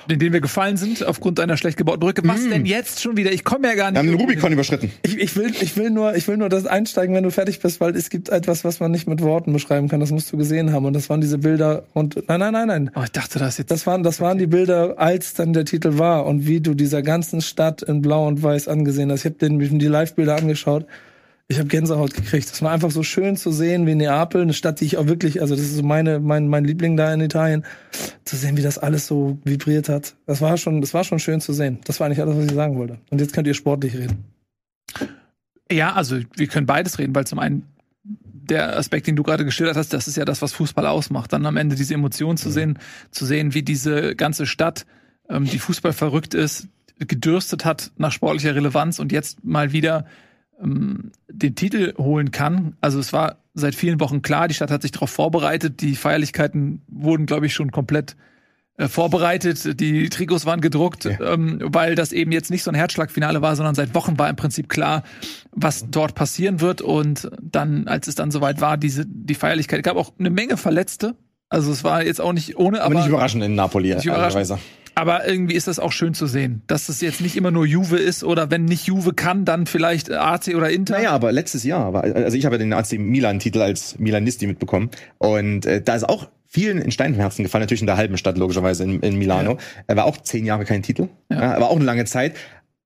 in den wir gefallen sind, aufgrund einer schlecht gebauten Brücke. Was denn jetzt schon wieder? Ich komme ja gar Wir nicht. haben den Rubikon überschritten. Ich, ich, will, ich, will nur, ich will nur das einsteigen, wenn du fertig bist, weil es gibt etwas, was man nicht mit Worten beschreiben kann. Das musst du gesehen haben. Und das waren diese Bilder. Und nein, nein, nein, nein. Oh, ich dachte, das jetzt. Das waren, das waren die Bilder, als dann der Titel war und wie du dieser ganzen Stadt in Blau und Weiß angesehen hast. Ich habe mir die Live-Bilder angeschaut. Ich habe Gänsehaut gekriegt. Es war einfach so schön zu sehen, wie Neapel, eine Stadt, die ich auch wirklich, also das ist so meine, mein, mein Liebling da in Italien, zu sehen, wie das alles so vibriert hat. Das war schon, das war schon schön zu sehen. Das war eigentlich alles, was ich sagen wollte. Und jetzt könnt ihr sportlich reden. Ja, also wir können beides reden, weil zum einen der Aspekt, den du gerade geschildert hast, das ist ja das, was Fußball ausmacht. Dann am Ende diese Emotionen zu sehen, zu sehen, wie diese ganze Stadt, ähm, die Fußball verrückt ist, gedürstet hat nach sportlicher Relevanz und jetzt mal wieder ähm, den Titel holen kann. Also es war seit vielen Wochen klar, die Stadt hat sich darauf vorbereitet. Die Feierlichkeiten wurden, glaube ich, schon komplett äh, vorbereitet. Die Trikots waren gedruckt, Ja. ähm, weil das eben jetzt nicht so ein Herzschlagfinale war, sondern seit Wochen war im Prinzip klar, was dort passieren wird. Und dann, als es dann soweit war, diese die Feierlichkeit, gab auch eine Menge Verletzte. Also es war jetzt auch nicht ohne, Aber aber, nicht überraschend in Napoli, Nicht überraschend. aber irgendwie ist das auch schön zu sehen, dass es jetzt nicht immer nur Juve ist oder wenn nicht Juve kann, dann vielleicht AC oder Inter. Naja, aber letztes Jahr war, also ich habe ja den AC Milan-Titel als Milanisti mitbekommen. Und äh, da ist auch vielen in Stein vom Herzen gefallen, natürlich in der halben Stadt, logischerweise in, in Milano. Er war auch zehn Jahre kein Titel. Ja. aber auch eine lange Zeit.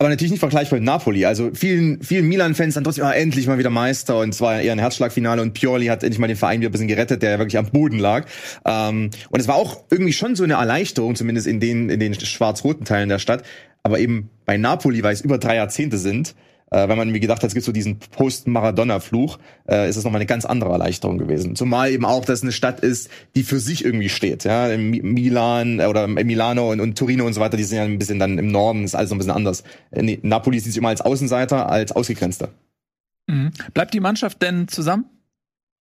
Aber natürlich nicht vergleichbar mit Napoli. Also vielen, vielen Milan-Fans dann trotzdem, ah, endlich mal wieder Meister. Und es war eher ein Herzschlagfinale. Und Pioli hat endlich mal den Verein wieder ein bisschen gerettet, der ja wirklich am Boden lag. Ähm, und es war auch irgendwie schon so eine Erleichterung, zumindest in den, in den schwarz-roten Teilen der Stadt. Aber eben bei Napoli, weil es über drei Jahrzehnte sind, äh, wenn man mir gedacht hat, es gibt so diesen Post-Maradona-Fluch, äh, ist es nochmal eine ganz andere Erleichterung gewesen. Zumal eben auch, dass es eine Stadt ist, die für sich irgendwie steht. Ja, Mi- Milan äh, oder Milano und, und Torino und so weiter, die sind ja ein bisschen dann im Norden, ist alles noch ein bisschen anders. Äh, nee, Napoli sieht sich immer als Außenseiter, als Ausgegrenzter. Mhm. Bleibt die Mannschaft denn zusammen?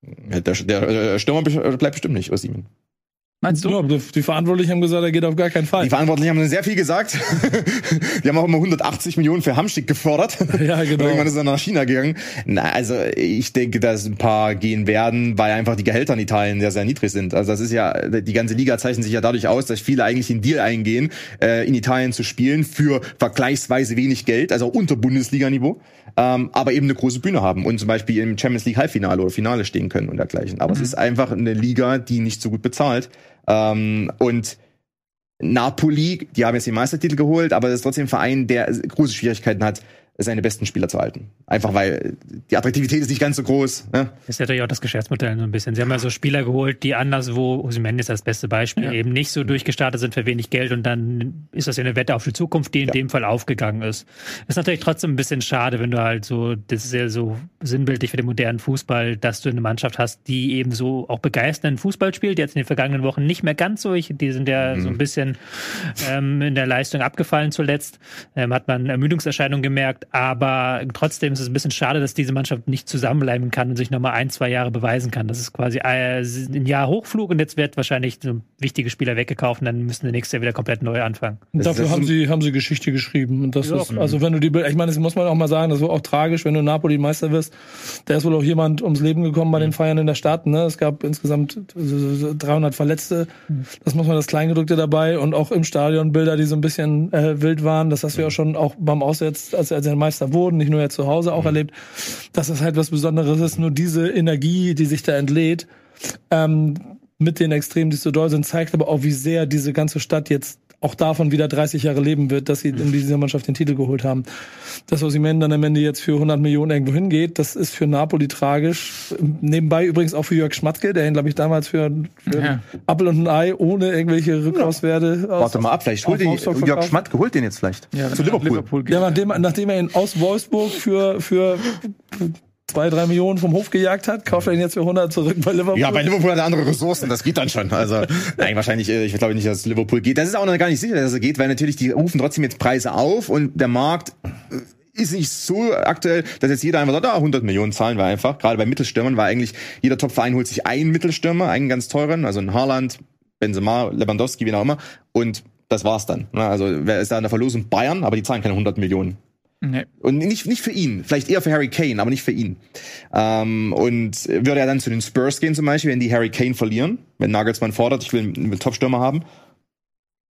Der, der äh, Stürmer bleibt bestimmt nicht, Osimhen. Meinst du? Ja, die, die Verantwortlichen haben gesagt, er geht auf gar keinen Fall. Die Verantwortlichen haben sehr viel gesagt. die haben auch immer 180 Millionen für Hamschick gefordert. Ja, genau. Irgendwann ist er nach China gegangen. Na, also ich denke, dass ein paar gehen werden, weil einfach die Gehälter in Italien sehr, sehr niedrig sind. Also das ist ja, die ganze Liga zeichnet sich ja dadurch aus, dass viele eigentlich den Deal eingehen, äh, in Italien zu spielen für vergleichsweise wenig Geld, also unter Bundesliga-Niveau, ähm, aber eben eine große Bühne haben und zum Beispiel im Champions League Halbfinale oder Finale stehen können und dergleichen. Aber es ist einfach eine Liga, die nicht so gut bezahlt. Ähm, und Napoli, die haben jetzt den Meistertitel geholt, aber das ist trotzdem ein Verein, der große Schwierigkeiten hat, seine besten Spieler zu halten. Einfach weil die Attraktivität ist nicht ganz so groß. Ne? Das ist natürlich auch das Geschäftsmodell so ein bisschen. Sie haben ja so Spieler geholt, die anderswo, Osimhen ist das beste Beispiel, Ja. eben nicht so durchgestartet sind für wenig Geld und dann ist das ja eine Wette auf die Zukunft, die in Ja. dem Fall aufgegangen ist. Ist natürlich trotzdem ein bisschen schade, wenn du halt so, das ist ja so sinnbildlich für den modernen Fußball, dass du eine Mannschaft hast, die eben so auch begeisternden Fußball spielt, jetzt in den vergangenen Wochen nicht mehr ganz so. Ich- Die sind ja so ein bisschen ähm, in der Leistung abgefallen zuletzt. Ähm, hat man Ermüdungserscheinungen gemerkt, aber trotzdem ist es ein bisschen schade, dass diese Mannschaft nicht zusammenbleiben kann und sich nochmal ein, zwei Jahre beweisen kann. Das ist quasi äh, ein Jahr Hochflug und jetzt wird wahrscheinlich so wichtige Spieler weggekauft und dann müssen wir nächstes Jahr wieder komplett neu anfangen. Und dafür haben sie, haben sie Geschichte geschrieben. Und das Ja. ist, also wenn du die, ich meine, das muss man auch mal sagen, das war auch tragisch, wenn du Napoli Meister wirst. Da ist wohl auch jemand ums Leben gekommen bei den Feiern in der Stadt, ne? Es gab insgesamt 300 Verletzte. Das muss man das Kleingedrückte dabei und auch im Stadion Bilder, die so ein bisschen äh, wild waren. Das hast du ja schon auch beim Auswärts, als, als sie Meister wurden, nicht nur jetzt zu Hause auch erlebt, dass das halt was Besonderes ist. Nur diese Energie, die sich da entlädt, ähm, mit den Extremen, die so doll sind, zeigt aber auch, wie sehr diese ganze Stadt jetzt auch davon wieder 30 Jahre leben wird, dass sie in dieser Mannschaft den Titel geholt haben. Dass Osimhen dann am Ende jetzt für 100 Millionen irgendwo hingeht, das ist für Napoli tragisch. Nebenbei übrigens auch für Jörg Schmatke, der ihn, glaube ich, damals für, für Ja. Apfel und ein Ei ohne irgendwelche Rückkaufswerte aus- Warte mal ab, vielleicht holt den Jörg verkauft. Schmatt geholt den jetzt vielleicht. Ja, Zu Liverpool. Ja, nachdem, nachdem er ihn aus Wolfsburg für, für zwei, drei Millionen vom Hof gejagt hat, kauft er ihn jetzt für 100 zurück bei Liverpool. Ja, bei Liverpool hat er andere Ressourcen, das geht dann schon. Also, nein, wahrscheinlich, äh, ich glaube nicht, dass Liverpool geht. Das ist auch noch gar nicht sicher, dass er geht, weil natürlich die rufen trotzdem jetzt Preise auf und der Markt äh, ist nicht so aktuell, dass jetzt jeder einfach sagt, ah, 100 Millionen zahlen wir einfach. Gerade bei Mittelstürmern, weil eigentlich jeder Topverein holt sich einen Mittelstürmer, einen ganz teuren, also einen Haaland, Benzema, Lewandowski, wie auch immer. Und das war's dann. Na, Also, wer ist da in der Verlosung? Bayern, aber die zahlen keine 100 Millionen. Nee. Und nicht, nicht für ihn. Vielleicht eher für Harry Kane, aber nicht für ihn. Ähm, und würde er dann zu den Spurs gehen zum Beispiel, wenn die Harry Kane verlieren, wenn Nagelsmann fordert, ich will einen Top-Stürmer haben.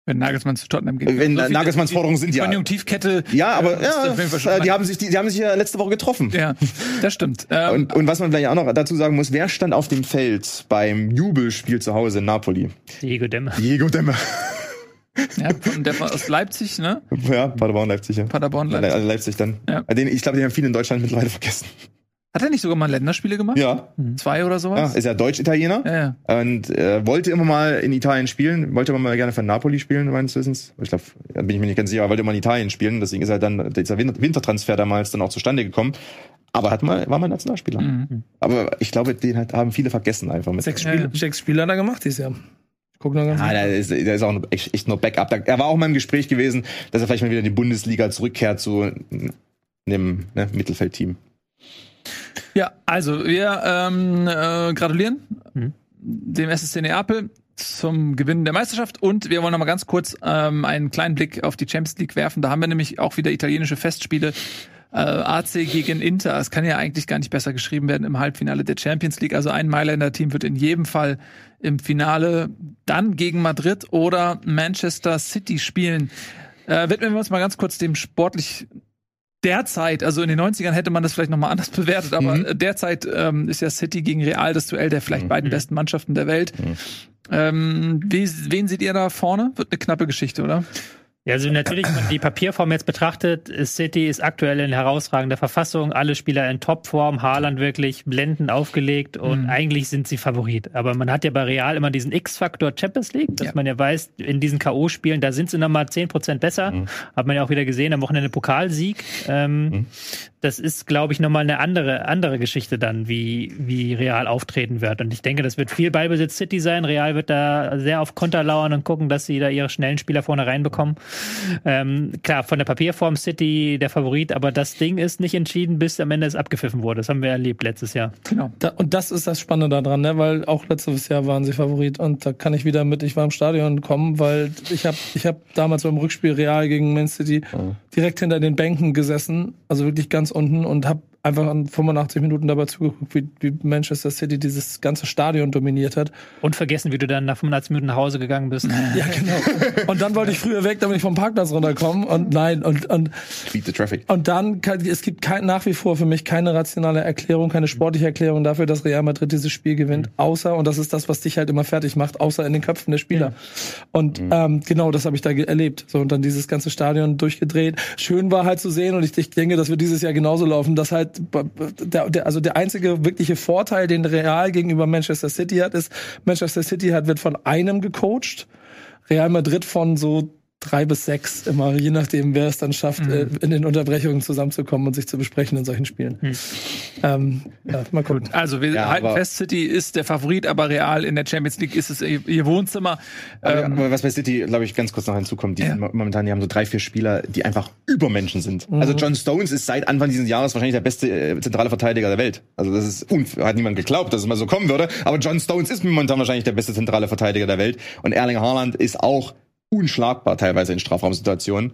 Wenn Nagelsmann zu Tottenham geht. Wenn So viel- Nagelsmanns die Forderungen sind ja- Konjunktivkette. Ja, aber äh, ja, äh, die haben sich, die, die haben sich ja letzte Woche getroffen. Ja, das stimmt. Ähm, Und, und was man vielleicht auch noch dazu sagen muss, wer stand auf dem Feld beim Jubelspiel zu Hause in Napoli? Diego Demme. Diego Demme. Ja, und der von aus Leipzig, ne? Ja, Paderborn, Leipzig. Ja. Paderborn, Le- Leipzig. Le- Leipzig dann. Ja. Den, ich glaube, den haben viele in Deutschland mittlerweile vergessen. Hat er nicht sogar mal Länderspiele gemacht? Ja, Zwei oder ja sowas? ist ja Deutsch-Italiener. Ja, ja. Und äh, wollte immer mal in Italien spielen, wollte aber mal gerne für Napoli spielen, meines Wissens. Ich glaube, da bin ich mir nicht ganz sicher, aber wollte immer in Italien spielen. Deswegen ist halt dann dieser Winter Wintertransfer damals dann auch zustande gekommen. Aber hat mal, war mal Nationalspieler. Mhm. Aber ich glaube, den halt, haben viele vergessen einfach mit. Sechs Ja, Spiele, ja. sechs Spiele hat er gemacht dieses Jahr. Guck noch ganz Ah, der ist, der ist auch echt, echt nur Backup. Da- Er war auch mal im Gespräch gewesen, dass er vielleicht mal wieder in die Bundesliga zurückkehrt zu einem ne, Mittelfeldteam. Ja, also wir ähm, äh, gratulieren Mhm. dem SSC Neapel zum Gewinnen der Meisterschaft und wir wollen noch mal ganz kurz ähm, einen kleinen Blick auf die Champions League werfen. Da haben wir nämlich auch wieder italienische Festspiele. Äh, AC gegen Inter. Es kann ja eigentlich gar nicht besser geschrieben werden im Halbfinale der Champions League. Also ein Mailänder Team wird in jedem Fall im Finale dann gegen Madrid oder Manchester City spielen. Äh, widmen wir uns mal ganz kurz dem sportlich derzeit, also in den 90ern hätte man das vielleicht nochmal anders bewertet, aber Mhm. derzeit ähm, ist ja City gegen Real das Duell der vielleicht Mhm. beiden besten Mannschaften der Welt. Mhm. Ähm, wie, wen seht ihr da vorne? Wird eine knappe Geschichte, oder? Ja, also natürlich, wenn man die Papierform jetzt betrachtet, City ist aktuell in herausragender Verfassung, alle Spieler in Topform, Haaland wirklich blendend aufgelegt und Mhm. eigentlich sind sie Favorit. Aber man hat ja bei Real immer diesen X-Faktor Champions League, dass Ja. man ja weiß, in diesen K.O.-Spielen, da sind sie nochmal 10% besser. Mhm. Hat man ja auch wieder gesehen, am Wochenende Pokalsieg. Ähm, Mhm. Das ist, glaube ich, nochmal eine andere, andere Geschichte dann, wie, wie Real auftreten wird. Und ich denke, das wird viel Ballbesitz City sein. Real wird da sehr auf Konter lauern und gucken, dass sie da ihre schnellen Spieler vorne reinbekommen. Ähm, klar, von der Papierform City der Favorit, aber das Ding ist nicht entschieden, bis am Ende es abgepfiffen wurde. Das haben wir erlebt letztes Jahr. Genau. Da, und das ist das Spannende daran, ne? weil auch letztes Jahr waren sie Favorit und da kann ich wieder mit, ich war im Stadion kommen, weil ich habe ich hab damals beim Rückspiel Real gegen Man City direkt hinter den Bänken gesessen, also wirklich ganz unten und habe einfach an 85 Minuten dabei zugeguckt, wie, wie Manchester City dieses ganze Stadion dominiert hat. Und vergessen, wie du dann nach 85 Minuten nach Hause gegangen bist. Ja, genau. Und dann wollte ich früher weg, damit ich vom Parkplatz runterkomme und nein, und, und Beat the Traffic. Und dann, es gibt kein, nach wie vor für mich keine rationale Erklärung, keine sportliche Erklärung dafür, dass Real Madrid dieses Spiel gewinnt, außer, und das ist das, was dich halt immer fertig macht, außer in den Köpfen der Spieler. Und ähm, genau das habe ich da erlebt. So, und dann dieses ganze Stadion durchgedreht. Schön war halt zu sehen, und ich, ich denke, das wird dieses Jahr genauso laufen, dass halt der, der, also der einzige wirkliche Vorteil, den Real gegenüber Manchester City hat, ist, Manchester City hat, wird von einem gecoacht, Real Madrid von so drei bis sechs immer, je nachdem, wer es dann schafft, äh, in den Unterbrechungen zusammenzukommen und sich zu besprechen in solchen Spielen. Ähm, ja, mal gucken. Also wir Ja, halten fest, City ist der Favorit, aber Real in der Champions League ist es ihr, Wohnzimmer. Aber, Ähm, aber was bei City, glaube ich, ganz kurz noch hinzukommt, die Ja. mo- momentan, die haben so drei, vier Spieler, die einfach Übermenschen sind. Mhm. Also John Stones ist seit Anfang dieses Jahres wahrscheinlich der beste äh, zentrale Verteidiger der Welt. Also das ist, hat niemand geglaubt, dass es mal so kommen würde, aber John Stones ist momentan wahrscheinlich der beste zentrale Verteidiger der Welt und Erling Haaland ist auch unschlagbar teilweise in Strafraumsituationen.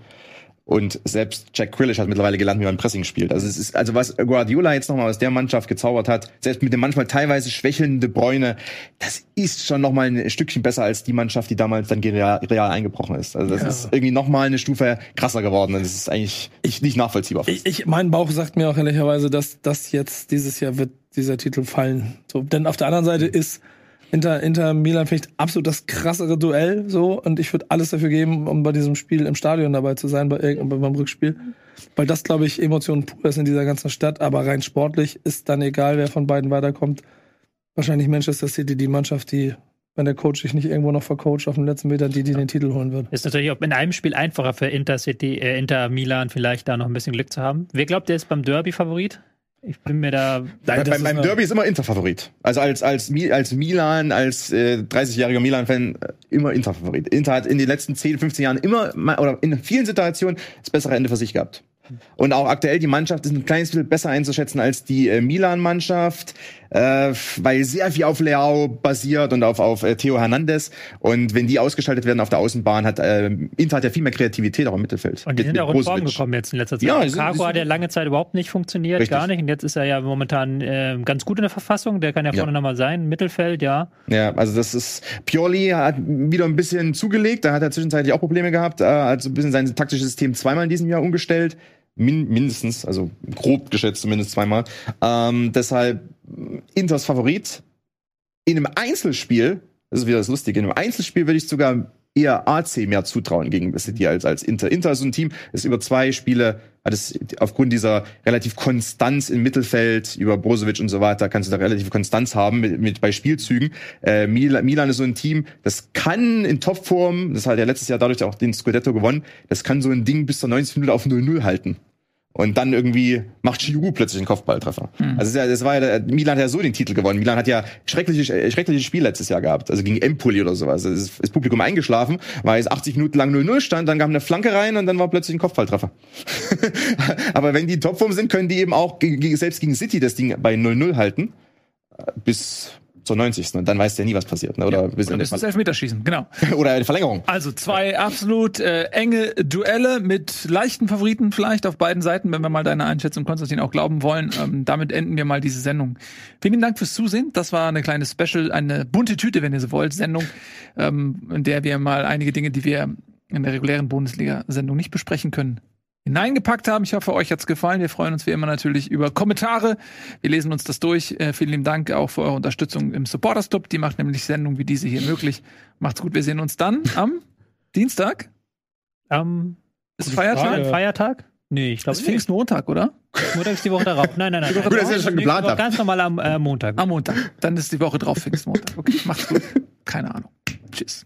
Und selbst Jack Grealish hat mittlerweile gelernt, wie man Pressing spielt. Also es ist, also was Guardiola jetzt nochmal aus der Mannschaft gezaubert hat, selbst mit dem manchmal teilweise schwächelnde Bräune, das ist schon nochmal ein Stückchen besser als die Mannschaft, die damals dann gegen Real, Real eingebrochen ist. Also das ist irgendwie nochmal eine Stufe krasser geworden. Das ist eigentlich ich, nicht nachvollziehbar. Ich, ich, mein Bauch sagt mir auch ehrlicherweise, dass das jetzt dieses Jahr wird dieser Titel fallen. So, denn auf der anderen Seite ist Inter, Inter Milan vielleicht absolut das krassere Duell so und ich würde alles dafür geben, um bei diesem Spiel im Stadion dabei zu sein, bei beim Rückspiel. Weil das, glaube ich, Emotionen pur ist in dieser ganzen Stadt, aber rein sportlich ist dann egal, wer von beiden weiterkommt. Wahrscheinlich Manchester City die Mannschaft, die, wenn der Coach sich nicht irgendwo noch vercoacht auf dem letzten Meter, die, die den Titel holen wird. Ist natürlich auch in einem Spiel einfacher für Inter City, äh, Inter Milan vielleicht da noch ein bisschen Glück zu haben. Wer glaubt, der ist beim Derby Favorit? Ich bin mir da. Bei, das beim, Derby ist immer Inter-Favorit. Also als, als, als Milan, als äh, 30-jähriger Milan-Fan äh, immer Inter-Favorit. Inter hat in den letzten 10, 15 Jahren immer, oder in vielen Situationen das bessere Ende für sich gehabt. Und auch aktuell die Mannschaft ist ein kleines bisschen besser einzuschätzen als die äh, Milan-Mannschaft, äh, weil sehr viel auf Leao basiert und auf, auf äh, Theo Hernandez. Und wenn die ausgeschaltet werden auf der Außenbahn, hat äh, Inter hat ja viel mehr Kreativität auch im Mittelfeld. Und die Mit- sind ja auch in Form gekommen jetzt in letzter Zeit. Ja, Ja, sind- hat ja lange Zeit überhaupt nicht funktioniert, Richtig. gar nicht. Und jetzt ist er ja momentan äh, ganz gut in der Verfassung. Der kann ja Ja. vorne nochmal sein. Mittelfeld, ja. Ja, also das ist Pioli hat wieder ein bisschen zugelegt, da hat er zwischenzeitlich auch Probleme gehabt, äh, hat so ein bisschen sein taktisches System zweimal in diesem Jahr umgestellt, Min mindestens, also grob geschätzt zumindest zweimal. Ähm, deshalb Inters Favorit in einem Einzelspiel, das ist wieder das Lustige, in einem Einzelspiel würde ich sogar eher AC mehr zutrauen gegen City als als Inter. Inter ist so ein Team, ist über zwei Spiele hat es aufgrund dieser relativ Konstanz im Mittelfeld über Brozovic und so weiter kannst du da relativ Konstanz haben mit, mit bei Spielzügen. Äh, Milan, Milan ist so ein Team, das kann in Topform, das hat ja letztes Jahr dadurch auch den Scudetto gewonnen, das kann so ein Ding bis zur 90 Minute auf 0-0 halten. Und dann irgendwie macht Giroud plötzlich einen Kopfballtreffer. Also es das war ja, der- Milan hat ja so den Titel gewonnen. Milan hat ja schreckliche, äh, schreckliche Spiel letztes Jahr gehabt. Also gegen Empoli oder sowas. Es ist das Publikum eingeschlafen, weil es 80 Minuten lang 0-0 stand, dann kam eine Flanke rein und dann war plötzlich ein Kopfballtreffer. Aber wenn die Topform sind, können die eben auch selbst gegen City das Ding bei 0-0 halten. äh, Bis zur 90. Und dann weißt du ja nie, was passiert. Ne? Oder, in bis ins Elfmeterschießen, genau. oder eine Verlängerung. Also zwei absolut äh, enge Duelle mit leichten Favoriten vielleicht auf beiden Seiten, wenn wir mal deine Einschätzung, Konstantin, auch glauben wollen. Ähm, damit enden wir mal diese Sendung. Vielen Dank fürs Zusehen. Das war eine kleine Special, eine bunte Tüte, wenn ihr so wollt, Sendung, ähm, in der wir mal einige Dinge, die wir in der regulären Bundesliga-Sendung nicht besprechen können, hineingepackt haben. Ich hoffe, euch hat's gefallen. Wir freuen uns wie immer natürlich über Kommentare. Wir lesen uns das durch. Äh, vielen lieben Dank auch für eure Unterstützung im Supporters Club. Die macht nämlich Sendungen wie diese hier möglich. Macht's gut. Wir sehen uns dann am Dienstag. Ähm, Ist Feiertag? Frage. Feiertag? Nee, ich glaube nicht. Pfingstmontag, oder? Montag ist die Woche darauf. Nein, nein, nein. Gut, dass ihr das schon geplant Woche habt. Ganz normal am äh, Montag. Am Montag. Dann ist die Woche drauf Pfingstmontag. Okay, macht's gut. Keine Ahnung. Tschüss.